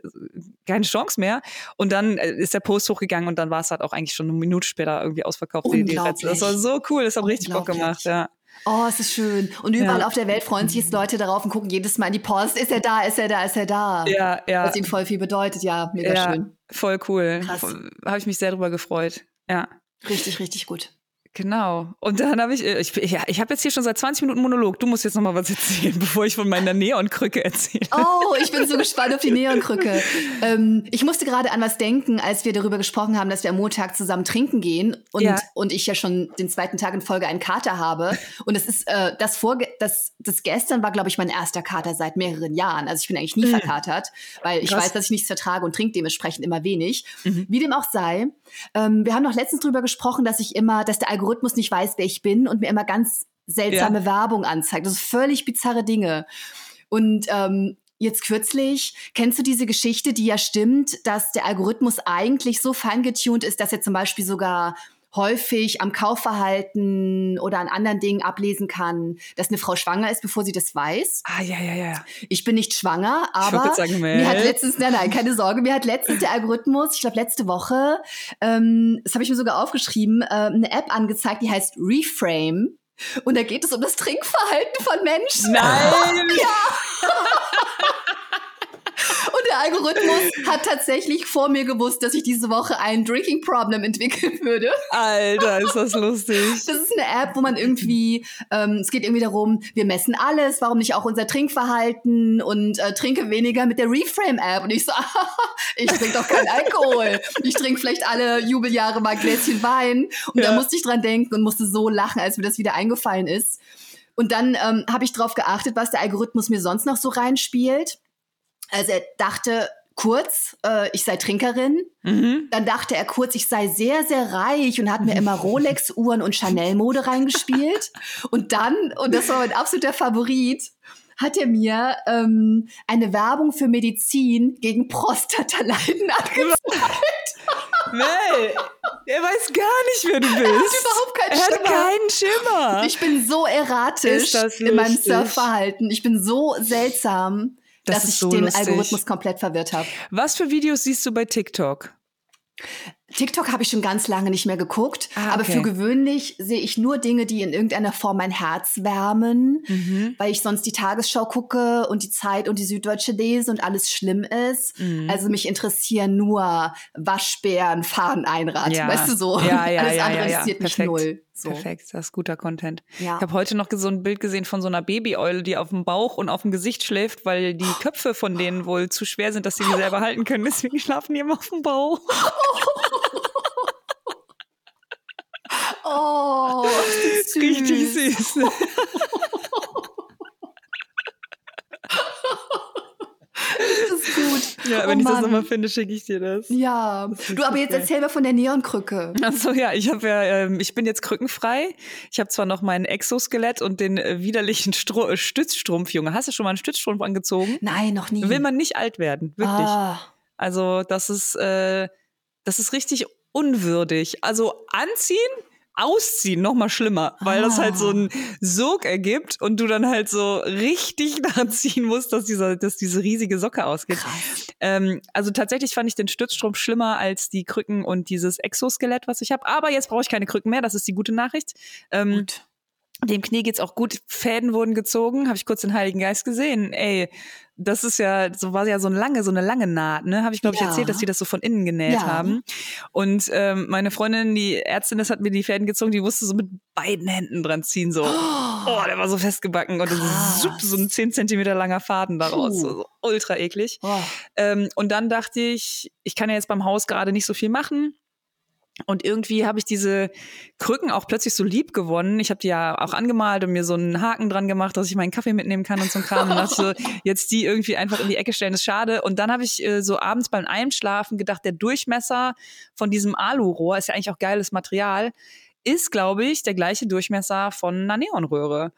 keine Chance mehr. Und dann äh, ist der Post hochgegangen und dann war es halt auch eigentlich schon eine Minute später irgendwie ausverkauft. Die, das war so cool. Das hat richtig Bock gemacht. Ja. Oh, es ist schön. Und überall Ja. auf der Welt freuen sich jetzt Leute darauf und gucken jedes Mal in die Post. Ist er da? Ist er da? Ist er da? Ja, ja. Was ihnen voll viel bedeutet. Ja, mega ja, schön. voll cool. Krass. Habe ich mich sehr drüber gefreut. Ja. Richtig, richtig gut. Genau. Und dann habe ich, äh, ich, ja, ich habe jetzt hier schon seit 20 Minuten Monolog. Du musst jetzt noch mal was erzählen, bevor ich von meiner Neonkrücke erzähle. Oh, ich bin so gespannt auf die Neonkrücke. Ähm, ich musste gerade an was denken, als wir darüber gesprochen haben, dass wir am Montag zusammen trinken gehen und, Ja. und ich ja schon den zweiten Tag in Folge einen Kater habe. Und es ist äh, das Vorge das, das gestern war, glaube ich, mein erster Kater seit mehreren Jahren. Also ich bin eigentlich nie verkatert, weil ich Krass. weiß, dass ich nichts vertrage und trinke dementsprechend immer wenig. Wie dem auch sei, ähm, wir haben noch letztens drüber gesprochen, dass ich immer, dass der Algorithmus nicht weiß, wer ich bin und mir immer ganz seltsame Werbung anzeigt. Das sind völlig bizarre Dinge. Und ähm, jetzt kürzlich, kennst du diese Geschichte, die ja stimmt, dass der Algorithmus eigentlich so feingetuned ist, dass er zum Beispiel sogar häufig am Kaufverhalten oder an anderen Dingen ablesen kann, dass eine Frau schwanger ist, bevor sie das weiß. Ah, ja, ja, ja. Ich bin nicht schwanger, aber sagen, mir hat letztens, nein, nein, keine Sorge, mir hat letztens der Algorithmus, ich glaube letzte Woche, ähm, das habe ich mir sogar aufgeschrieben, äh, eine App angezeigt, die heißt Reframe. Und da geht es um das Trinkverhalten von Menschen. Nein! Und der Algorithmus hat tatsächlich vor mir gewusst, dass ich diese Woche ein Drinking Problem entwickeln würde. Alter, ist das lustig. Das ist eine App, wo man irgendwie, ähm, es geht irgendwie darum, wir messen alles, warum nicht auch unser Trinkverhalten und äh, trinke weniger mit der Reframe-App. Und ich so, ich trinke doch keinen Alkohol. Ich trinke vielleicht alle Jubeljahre mal ein Gläschen Wein. Und da Ja. musste ich dran denken und musste so lachen, als mir das wieder eingefallen ist. Und dann ähm, habe ich drauf geachtet, was der Algorithmus mir sonst noch so reinspielt. Also er dachte kurz, äh, ich sei Trinkerin. Mhm. Dann dachte er kurz, ich sei sehr, sehr reich und hat mir immer Rolex-Uhren und Chanel-Mode reingespielt. Und dann, und das war mein absoluter Favorit, hat er mir ähm, eine Werbung für Medizin gegen Prostataleiden angezeigt. Mel, er weiß gar nicht, wer du bist. Er hat überhaupt keinen Er hat Schimmer. keinen Schimmer. Ich bin so erratisch in meinem. Surfverhalten. Ich bin so seltsam, Das dass ich so den lustig. Algorithmus komplett verwirrt habe. Was für Videos siehst du bei TikTok? TikTok habe ich schon ganz lange nicht mehr geguckt, Ah, aber okay. für gewöhnlich sehe ich nur Dinge, die in irgendeiner Form mein Herz wärmen, Mhm. weil ich sonst die Tagesschau gucke und die Zeit und die Süddeutsche lese und alles schlimm ist. Mhm. Also mich interessieren nur Waschbären, Fahren, Einrad, Ja. weißt du so. Ja, ja, alles ja, andere interessiert mich null. So. Perfekt, das ist guter Content. Ja. Ich habe heute noch so ein Bild gesehen von so einer Babyeule, die auf dem Bauch und auf dem Gesicht schläft, weil die Köpfe von denen wohl zu schwer sind, dass sie die selber halten können. Deswegen schlafen die immer auf dem Bauch. Oh, ist das Richtig süß. süß. Das ist gut. Ja, Oh wenn ich das Mann. nochmal finde, schicke ich dir das. Ja, ist du, aber jetzt geil. erzähl mir von der Neonkrücke. Achso, ja, ich habe ja, ähm, ich bin jetzt krückenfrei. Ich habe zwar noch mein Exoskelett und den äh, widerlichen Stro äh, Stützstrumpf, Junge. Hast du schon mal einen Stützstrumpf angezogen? Nein, noch nie. Will man nicht alt werden, wirklich. Ah. Also das ist, äh, das ist richtig unwürdig. Also anziehen, ausziehen, noch mal schlimmer, weil das halt so einen Sog ergibt und du dann halt so richtig daran ziehen musst, dass, dieser, dass diese riesige Socke ausgeht. Ähm, also tatsächlich fand ich den Stützstrom schlimmer als die Krücken und dieses Exoskelett, was ich habe. Aber jetzt brauche ich keine Krücken mehr, das ist die gute Nachricht. Ähm, Gut. Dem Knie geht's auch gut. Fäden wurden gezogen, habe ich kurz den Heiligen Geist gesehen. Ey, das ist ja, so war ja so eine lange, so eine lange Naht, ne? Habe ich, glaube ich, ja. erzählt, dass die das so von innen genäht ja. haben. Und ähm, meine Freundin, die Ärztin, das hat mir die Fäden gezogen, die wusste so mit beiden Händen dran ziehen, so. Oh, oh der war so festgebacken und so, so ein 10 Zentimeter langer Faden daraus. So, so ultra eklig. Oh. Ähm, und dann dachte ich, ich kann ja jetzt beim Haus gerade nicht so viel machen und irgendwie habe ich diese Krücken auch plötzlich so lieb gewonnen. Ich habe die ja auch angemalt und mir so einen Haken dran gemacht, dass ich meinen Kaffee mitnehmen kann und so ein Kram. Und dachte so, jetzt die irgendwie einfach in die Ecke stellen, ist schade. Und dann habe ich äh, so abends beim Einschlafen gedacht, der Durchmesser von diesem Alurohr ist ja eigentlich auch geiles Material ist, glaube ich, der gleiche Durchmesser von einer Neonröhre.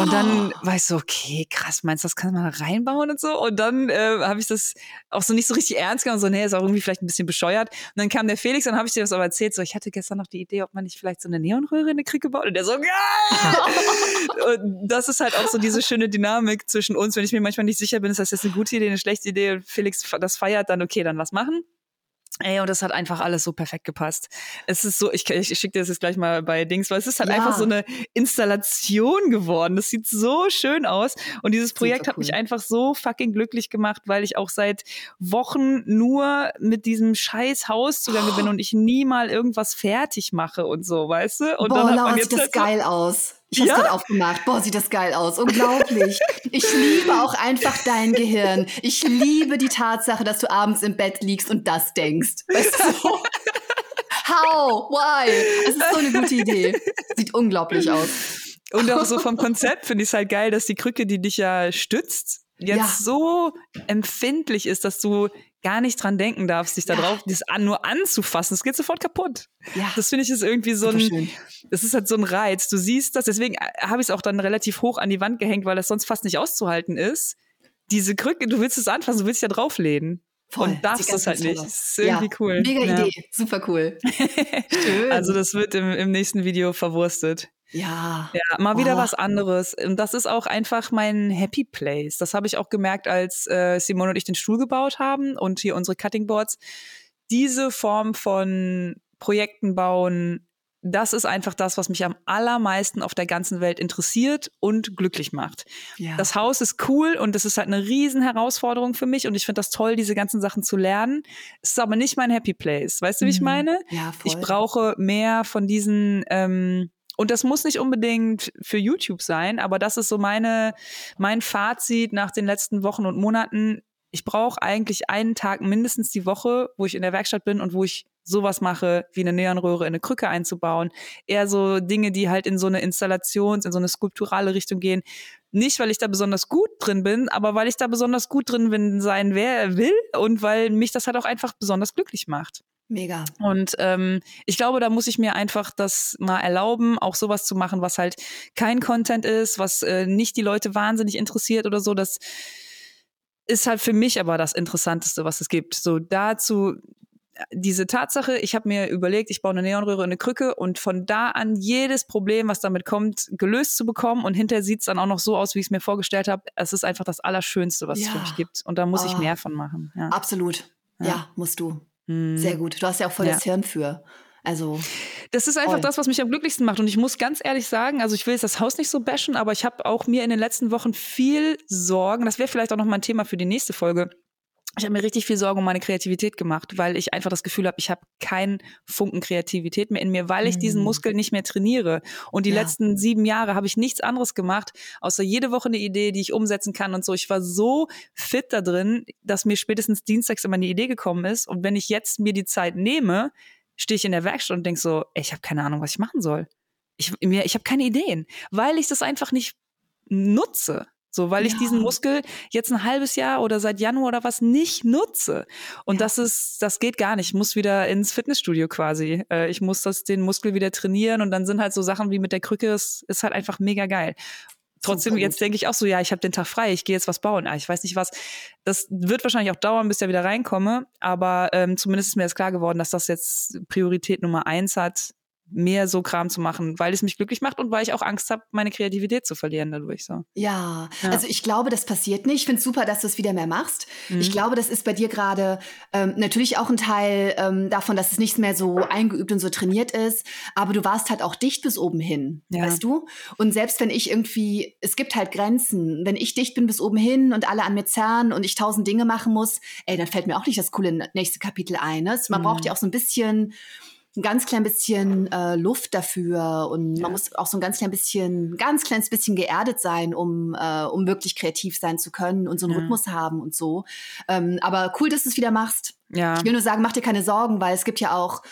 Und dann oh. war ich so, okay, krass, meinst du, das kann man reinbauen und so? Und dann äh, habe ich das auch so nicht so richtig ernst genommen, so, nee, ist auch irgendwie vielleicht ein bisschen bescheuert. Und dann kam der Felix und habe ich dir das aber erzählt, so, ich hatte gestern noch die Idee, ob man nicht vielleicht so eine Neonröhre in eine Kriege baut. Und der so, geil! und das ist halt auch so diese schöne Dynamik zwischen uns, wenn ich mir manchmal nicht sicher bin, ist das jetzt eine gute Idee, eine schlechte Idee und Felix das feiert, dann okay, dann lass machen. Ey, und das hat einfach alles so perfekt gepasst. Es ist so, ich, ich schicke dir das jetzt gleich mal bei Dings, weil es ist halt ja. einfach so eine Installation geworden. Das sieht so schön aus. Und dieses Projekt cool. hat mich einfach so fucking glücklich gemacht, weil ich auch seit Wochen nur mit diesem scheiß Haus zugange oh. bin und ich nie mal irgendwas fertig mache und so, weißt du? Und Boah, dann hat man jetzt sieht das halt geil aus. Ich hab's ja? gerade aufgemacht. Boah, sieht das geil aus. Unglaublich. ich liebe auch einfach dein Gehirn. Ich liebe die Tatsache, dass du abends im Bett liegst und das denkst. Weißt du? How? Why? Das ist so eine gute Idee. Sieht unglaublich aus. Und auch so vom Konzept finde ich es halt geil, dass die Krücke, die dich ja stützt, jetzt ja. so empfindlich ist, dass du gar nicht dran denken darfst, dich da drauf das an, nur anzufassen. Es geht sofort kaputt. Ja. Das finde ich ist irgendwie so ein, das ist halt so ein Reiz. Du siehst das, deswegen äh, habe ich es auch dann relativ hoch an die Wand gehängt, weil das sonst fast nicht auszuhalten ist. Diese Krücke, du willst es anfassen, du willst ja drauflehnen. Voll, und darfst es halt nicht. Das ist irgendwie ja, cool. Mega ja. Idee, super cool. Schön. Also das wird im, im nächsten Video verwurstet. Ja. Ja, mal wieder oh. was anderes. Und das ist auch einfach mein Happy Place. Das habe ich auch gemerkt, als äh, Simone und ich den Stuhl gebaut haben und hier unsere Cutting Boards. Diese Form von Projekten bauen, das ist einfach das, was mich am allermeisten auf der ganzen Welt interessiert und glücklich macht. Ja. Das Haus ist cool und es ist halt eine riesen Herausforderung für mich und ich finde das toll, diese ganzen Sachen zu lernen. Es ist aber nicht mein Happy Place. Weißt du, wie ich mhm. meine? Ja, voll. Ich brauche mehr von diesen ähm, und das muss nicht unbedingt für YouTube sein, aber das ist so meine, mein Fazit nach den letzten Wochen und Monaten. Ich brauche eigentlich einen Tag mindestens die Woche, wo ich in der Werkstatt bin und wo ich sowas mache, wie eine Neonröhre in eine Krücke einzubauen. Eher so Dinge, die halt in so eine Installations-, in so eine skulpturale Richtung gehen. Nicht, weil ich da besonders gut drin bin, aber weil ich da besonders gut drin bin, sein wer will und weil mich das halt auch einfach besonders glücklich macht. Mega. Und ähm, ich glaube, da muss ich mir einfach das mal erlauben, auch sowas zu machen, was halt kein Content ist, was äh, nicht die Leute wahnsinnig interessiert oder so. Das ist halt für mich aber das Interessanteste, was es gibt. So dazu diese Tatsache, ich habe mir überlegt, ich baue eine Neonröhre in eine Krücke und von da an jedes Problem, was damit kommt, gelöst zu bekommen und hinterher sieht es dann auch noch so aus, wie ich es mir vorgestellt habe. Es ist einfach das Allerschönste, was ja. es für mich gibt. Und da muss oh. ich mehr von machen. Ja. Absolut. Ja. ja, musst du. Mhm. Sehr gut. Du hast ja auch voll ja. das Hirn für. Also. Das ist einfach voll. das, was mich am glücklichsten macht. Und ich muss ganz ehrlich sagen, also ich will jetzt das Haus nicht so bashen, aber ich habe auch mir in den letzten Wochen viel Sorgen, das wäre vielleicht auch noch mal ein Thema für die nächste Folge, ich habe mir richtig viel Sorgen um meine Kreativität gemacht, weil ich einfach das Gefühl habe, ich habe keinen Funken Kreativität mehr in mir, weil ich diesen mhm. Muskel nicht mehr trainiere. Und die ja. letzten sieben Jahre habe ich nichts anderes gemacht, außer jede Woche eine Idee, die ich umsetzen kann und so. Ich war so fit da drin, dass mir spätestens dienstags immer eine Idee gekommen ist. Und wenn ich jetzt mir die Zeit nehme, stehe ich in der Werkstatt und denke so, ey, ich habe keine Ahnung, was ich machen soll. Ich, mir, ich habe keine Ideen, weil ich das einfach nicht nutze. So, weil ja. ich diesen Muskel jetzt ein halbes Jahr oder seit Januar oder was nicht nutze. Und ja. das ist, das geht gar nicht. Ich muss wieder ins Fitnessstudio quasi. Äh, ich muss das, den Muskel wieder trainieren und dann sind halt so Sachen wie mit der Krücke, es ist halt einfach mega geil. Trotzdem, jetzt denke ich auch so, ja, ich habe den Tag frei, ich gehe jetzt was bauen. Ah, ich weiß nicht was. Das wird wahrscheinlich auch dauern, bis ich wieder reinkomme, aber ähm, zumindest ist mir jetzt klar geworden, dass das jetzt Priorität Nummer eins hat, mehr so Kram zu machen, weil es mich glücklich macht und weil ich auch Angst habe, meine Kreativität zu verlieren dadurch. So. Ja, ja. also ich glaube, das passiert nicht. Ich finde es super, dass du es wieder mehr machst. Mhm. Ich glaube, das ist bei dir gerade ähm, natürlich auch ein Teil ähm, davon, dass es nicht mehr so eingeübt und so trainiert ist. Aber du warst halt auch dicht bis oben hin, ja. weißt du? Und selbst wenn ich irgendwie, es gibt halt Grenzen. Wenn ich dicht bin bis oben hin und alle an mir zerren und ich tausend Dinge machen muss, ey, dann fällt mir auch nicht das coole nächste Kapitel ein. Ne? Man mhm. braucht ja auch so ein bisschen ein ganz klein bisschen äh, Luft dafür und ja. man muss auch so ein ganz klein bisschen, ganz kleines bisschen geerdet sein, um, äh, um wirklich kreativ sein zu können und so einen ja. Rhythmus haben und so. Ähm, aber cool, dass du es wieder machst. Ja. Ich will nur sagen, mach dir keine Sorgen, weil es gibt ja auch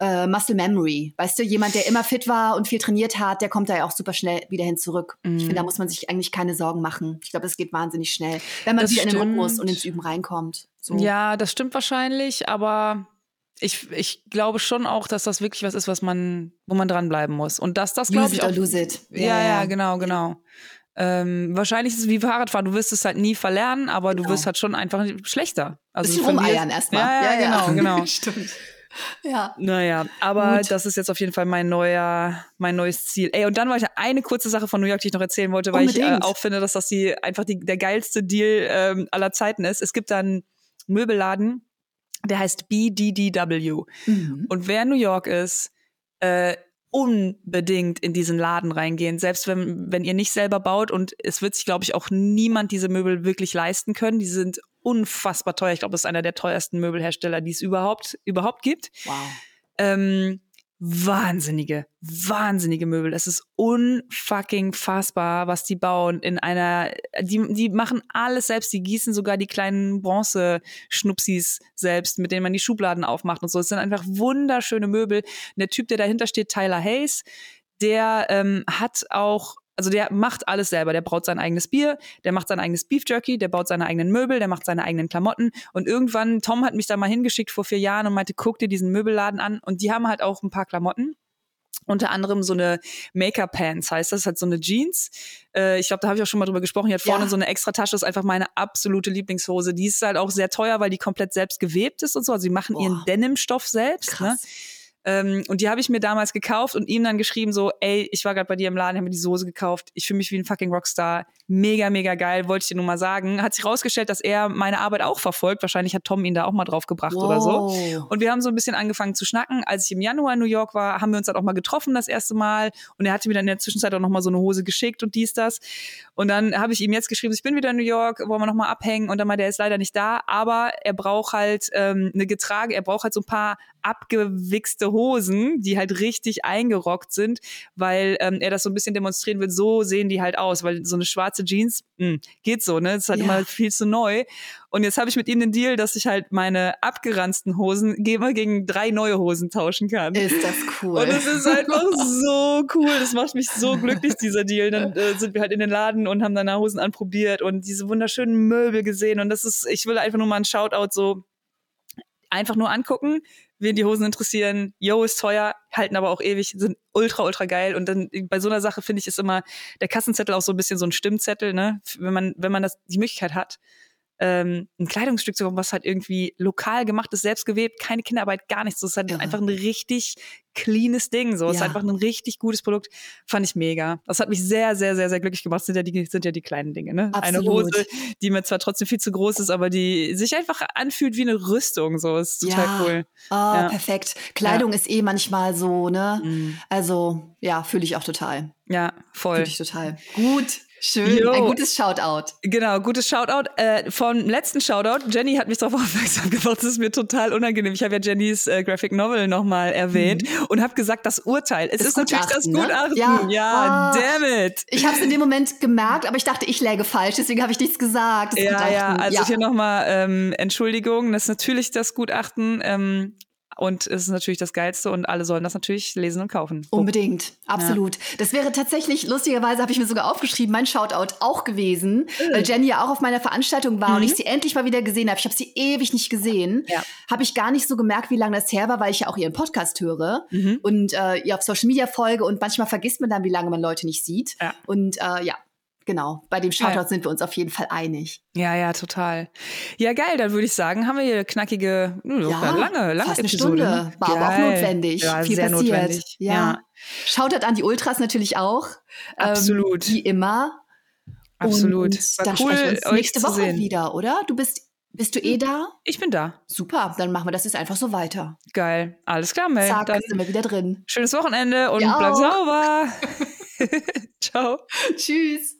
äh, Muscle Memory. Weißt du, jemand, der immer fit war und viel trainiert hat, der kommt da ja auch super schnell wieder hin zurück. Mhm. Ich finde, da muss man sich eigentlich keine Sorgen machen. Ich glaube, es geht wahnsinnig schnell, wenn man das wieder stimmt. in den Rhythmus und ins Üben reinkommt. So. Ja, das stimmt wahrscheinlich, aber ich, ich glaube schon auch, dass das wirklich was ist, was man, wo man dranbleiben muss. Und dass das, glaube ich. Auch, lose it. Ja, ja, ja, genau, genau. Ähm, wahrscheinlich ist es wie Fahrradfahren. Du wirst es halt nie verlernen, aber genau. du wirst halt schon einfach schlechter. Also Bisschen rumeiern erstmal. Ja, ja, ja, genau, genau. Stimmt. Ja. Naja, aber Gut. das ist jetzt auf jeden Fall mein neuer, mein neues Ziel. Ey, und dann war ich eine kurze Sache von New York, die ich noch erzählen wollte, weil Unbedingt. ich äh, auch finde, dass das die einfach die, der geilste Deal ähm, aller Zeiten ist. Es gibt da einen Möbelladen, der heißt BDDW. Mhm. Und wer in New York ist, äh, unbedingt in diesen Laden reingehen, selbst wenn, wenn ihr nicht selber baut und es wird sich, glaube ich, auch niemand diese Möbel wirklich leisten können. Die sind unfassbar teuer. Ich glaube, das ist einer der teuersten Möbelhersteller, die es überhaupt, überhaupt gibt. Wow. Ähm, wahnsinnige, wahnsinnige Möbel. Es ist unfucking fassbar, was die bauen in einer, die, die machen alles selbst, die gießen sogar die kleinen Bronze-Schnupsis selbst, mit denen man die Schubladen aufmacht und so. Es sind einfach wunderschöne Möbel. Und der Typ, der dahinter steht, Tyler Hayes, der ähm, hat auch also der macht alles selber. Der braut sein eigenes Bier, der macht sein eigenes Beef Jerky, der baut seine eigenen Möbel, der macht seine eigenen Klamotten. Und irgendwann, Tom hat mich da mal hingeschickt vor vier Jahren und meinte, guck dir diesen Möbelladen an. Und die haben halt auch ein paar Klamotten. Unter anderem so eine Maker-Pants heißt das, hat so eine Jeans. Äh, ich glaube, da habe ich auch schon mal drüber gesprochen. Die hat vorne ja. so eine extra Tasche, ist einfach meine absolute Lieblingshose. Die ist halt auch sehr teuer, weil die komplett selbst gewebt ist und so. Also sie machen Boah. ihren Denim-Stoff selbst. Ne? Krass. Ne? Ähm, und die habe ich mir damals gekauft und ihm dann geschrieben so, ey, ich war gerade bei dir im Laden, habe mir die Soße gekauft. Ich fühle mich wie ein fucking Rockstar. Mega, mega geil, wollte ich dir nur mal sagen. Hat sich rausgestellt, dass er meine Arbeit auch verfolgt. Wahrscheinlich hat Tom ihn da auch mal drauf gebracht wow. oder so. Und wir haben so ein bisschen angefangen zu schnacken. Als ich im Januar in New York war, haben wir uns dann auch mal getroffen das erste Mal. Und er hatte mir dann in der Zwischenzeit auch noch mal so eine Hose geschickt und dies, das. Und dann habe ich ihm jetzt geschrieben, ich bin wieder in New York, wollen wir noch mal abhängen. Und dann mal, der ist leider nicht da, aber er braucht halt ähm, eine Getrage, er braucht halt so ein paar abgewichste Hosen, die halt richtig eingerockt sind, weil ähm, er das so ein bisschen demonstrieren will. So sehen die halt aus, weil so eine schwarze Jeans mh, hm, geht so, ne? Das ist halt ja. immer viel zu neu. Und jetzt habe ich mit ihm den Deal, dass ich halt meine abgeranzten Hosen immer gegen drei neue Hosen tauschen kann. Ist das cool. Und es ist einfach so cool. Das macht mich so glücklich, dieser Deal. Dann äh, sind wir halt in den Laden und haben danach Hosen anprobiert und diese wunderschönen Möbel gesehen. Und das ist, ich will einfach nur mal ein Shoutout so einfach nur angucken wen die Hosen interessieren, yo, ist teuer, halten aber auch ewig, sind ultra, ultra geil. Und dann bei so einer Sache finde ich ist immer der Kassenzettel auch so ein bisschen so ein Stimmzettel, ne? Wenn man, wenn man das die Möglichkeit hat, ähm, ein Kleidungsstück zu bekommen, was halt irgendwie lokal gemacht ist, selbst gewebt, keine Kinderarbeit, gar nichts. Das ist halt ja. einfach ein richtig cleanes Ding. So, ja. ist einfach ein richtig gutes Produkt. Fand ich mega. Das hat mich sehr, sehr, sehr, sehr glücklich gemacht. Das sind ja die, sind ja die kleinen Dinge, ne? Absolut. Eine Hose, die mir zwar trotzdem viel zu groß ist, aber die sich einfach anfühlt wie eine Rüstung. So, ist total ja. cool. Oh, ja. perfekt. Kleidung ist eh manchmal so, ne? Mhm. Also, ja, fühle ich auch total. Ja, voll. Fühle ich total. Gut. Schön, jo. ein gutes Shoutout. Genau, gutes Shoutout. Äh, vom letzten Shoutout, Jenny hat mich darauf aufmerksam gemacht, das ist mir total unangenehm. Ich habe ja Jennys äh, Graphic Novel nochmal erwähnt mhm. und habe gesagt, das Urteil. Es das ist natürlich das? Gutachten. Ne? Ja, ja oh. damn it. Ich habe es in dem Moment gemerkt, aber ich dachte, ich läge falsch, deswegen habe ich nichts gesagt. Ja, Gutachten. ja, also ja. hier nochmal ähm, Entschuldigung, das ist natürlich das Gutachten. Ähm, und es ist natürlich das Geilste und alle sollen das natürlich lesen und kaufen. Unbedingt, absolut. Ja. Das wäre tatsächlich, lustigerweise habe ich mir sogar aufgeschrieben, mein Shoutout auch gewesen, mhm. weil Jenny ja auch auf meiner Veranstaltung war mhm. und ich sie endlich mal wieder gesehen habe. Ich habe sie ewig nicht gesehen. Ja. Habe ich gar nicht so gemerkt, wie lange das her war, weil ich ja auch ihren Podcast höre mhm. und äh, ihr auf Social Media folge und manchmal vergisst man dann, wie lange man Leute nicht sieht. Ja. Und äh, ja, genau. Bei dem Shoutout ja. sind wir uns auf jeden Fall einig. Ja, ja, total. Ja, geil. Dann würde ich sagen, haben wir hier knackige, ja, lange, lange fast Episode. Eine Stunde. War geil. aber auch notwendig. Ja, Viel passiert. notwendig. Ja. ja. Shoutout an die Ultras natürlich auch. Ähm, Absolut. Ähm, wie immer. Absolut. Und War dann cool, sprechen wir uns nächste Woche wieder, oder? Du bist bist du eh hm. da? Ich bin da. Super, dann machen wir das jetzt einfach so weiter. Geil. Alles klar, Mel. Zack, dann sind wir wieder drin. Schönes Wochenende und bleib sauber. Ciao. Tschüss.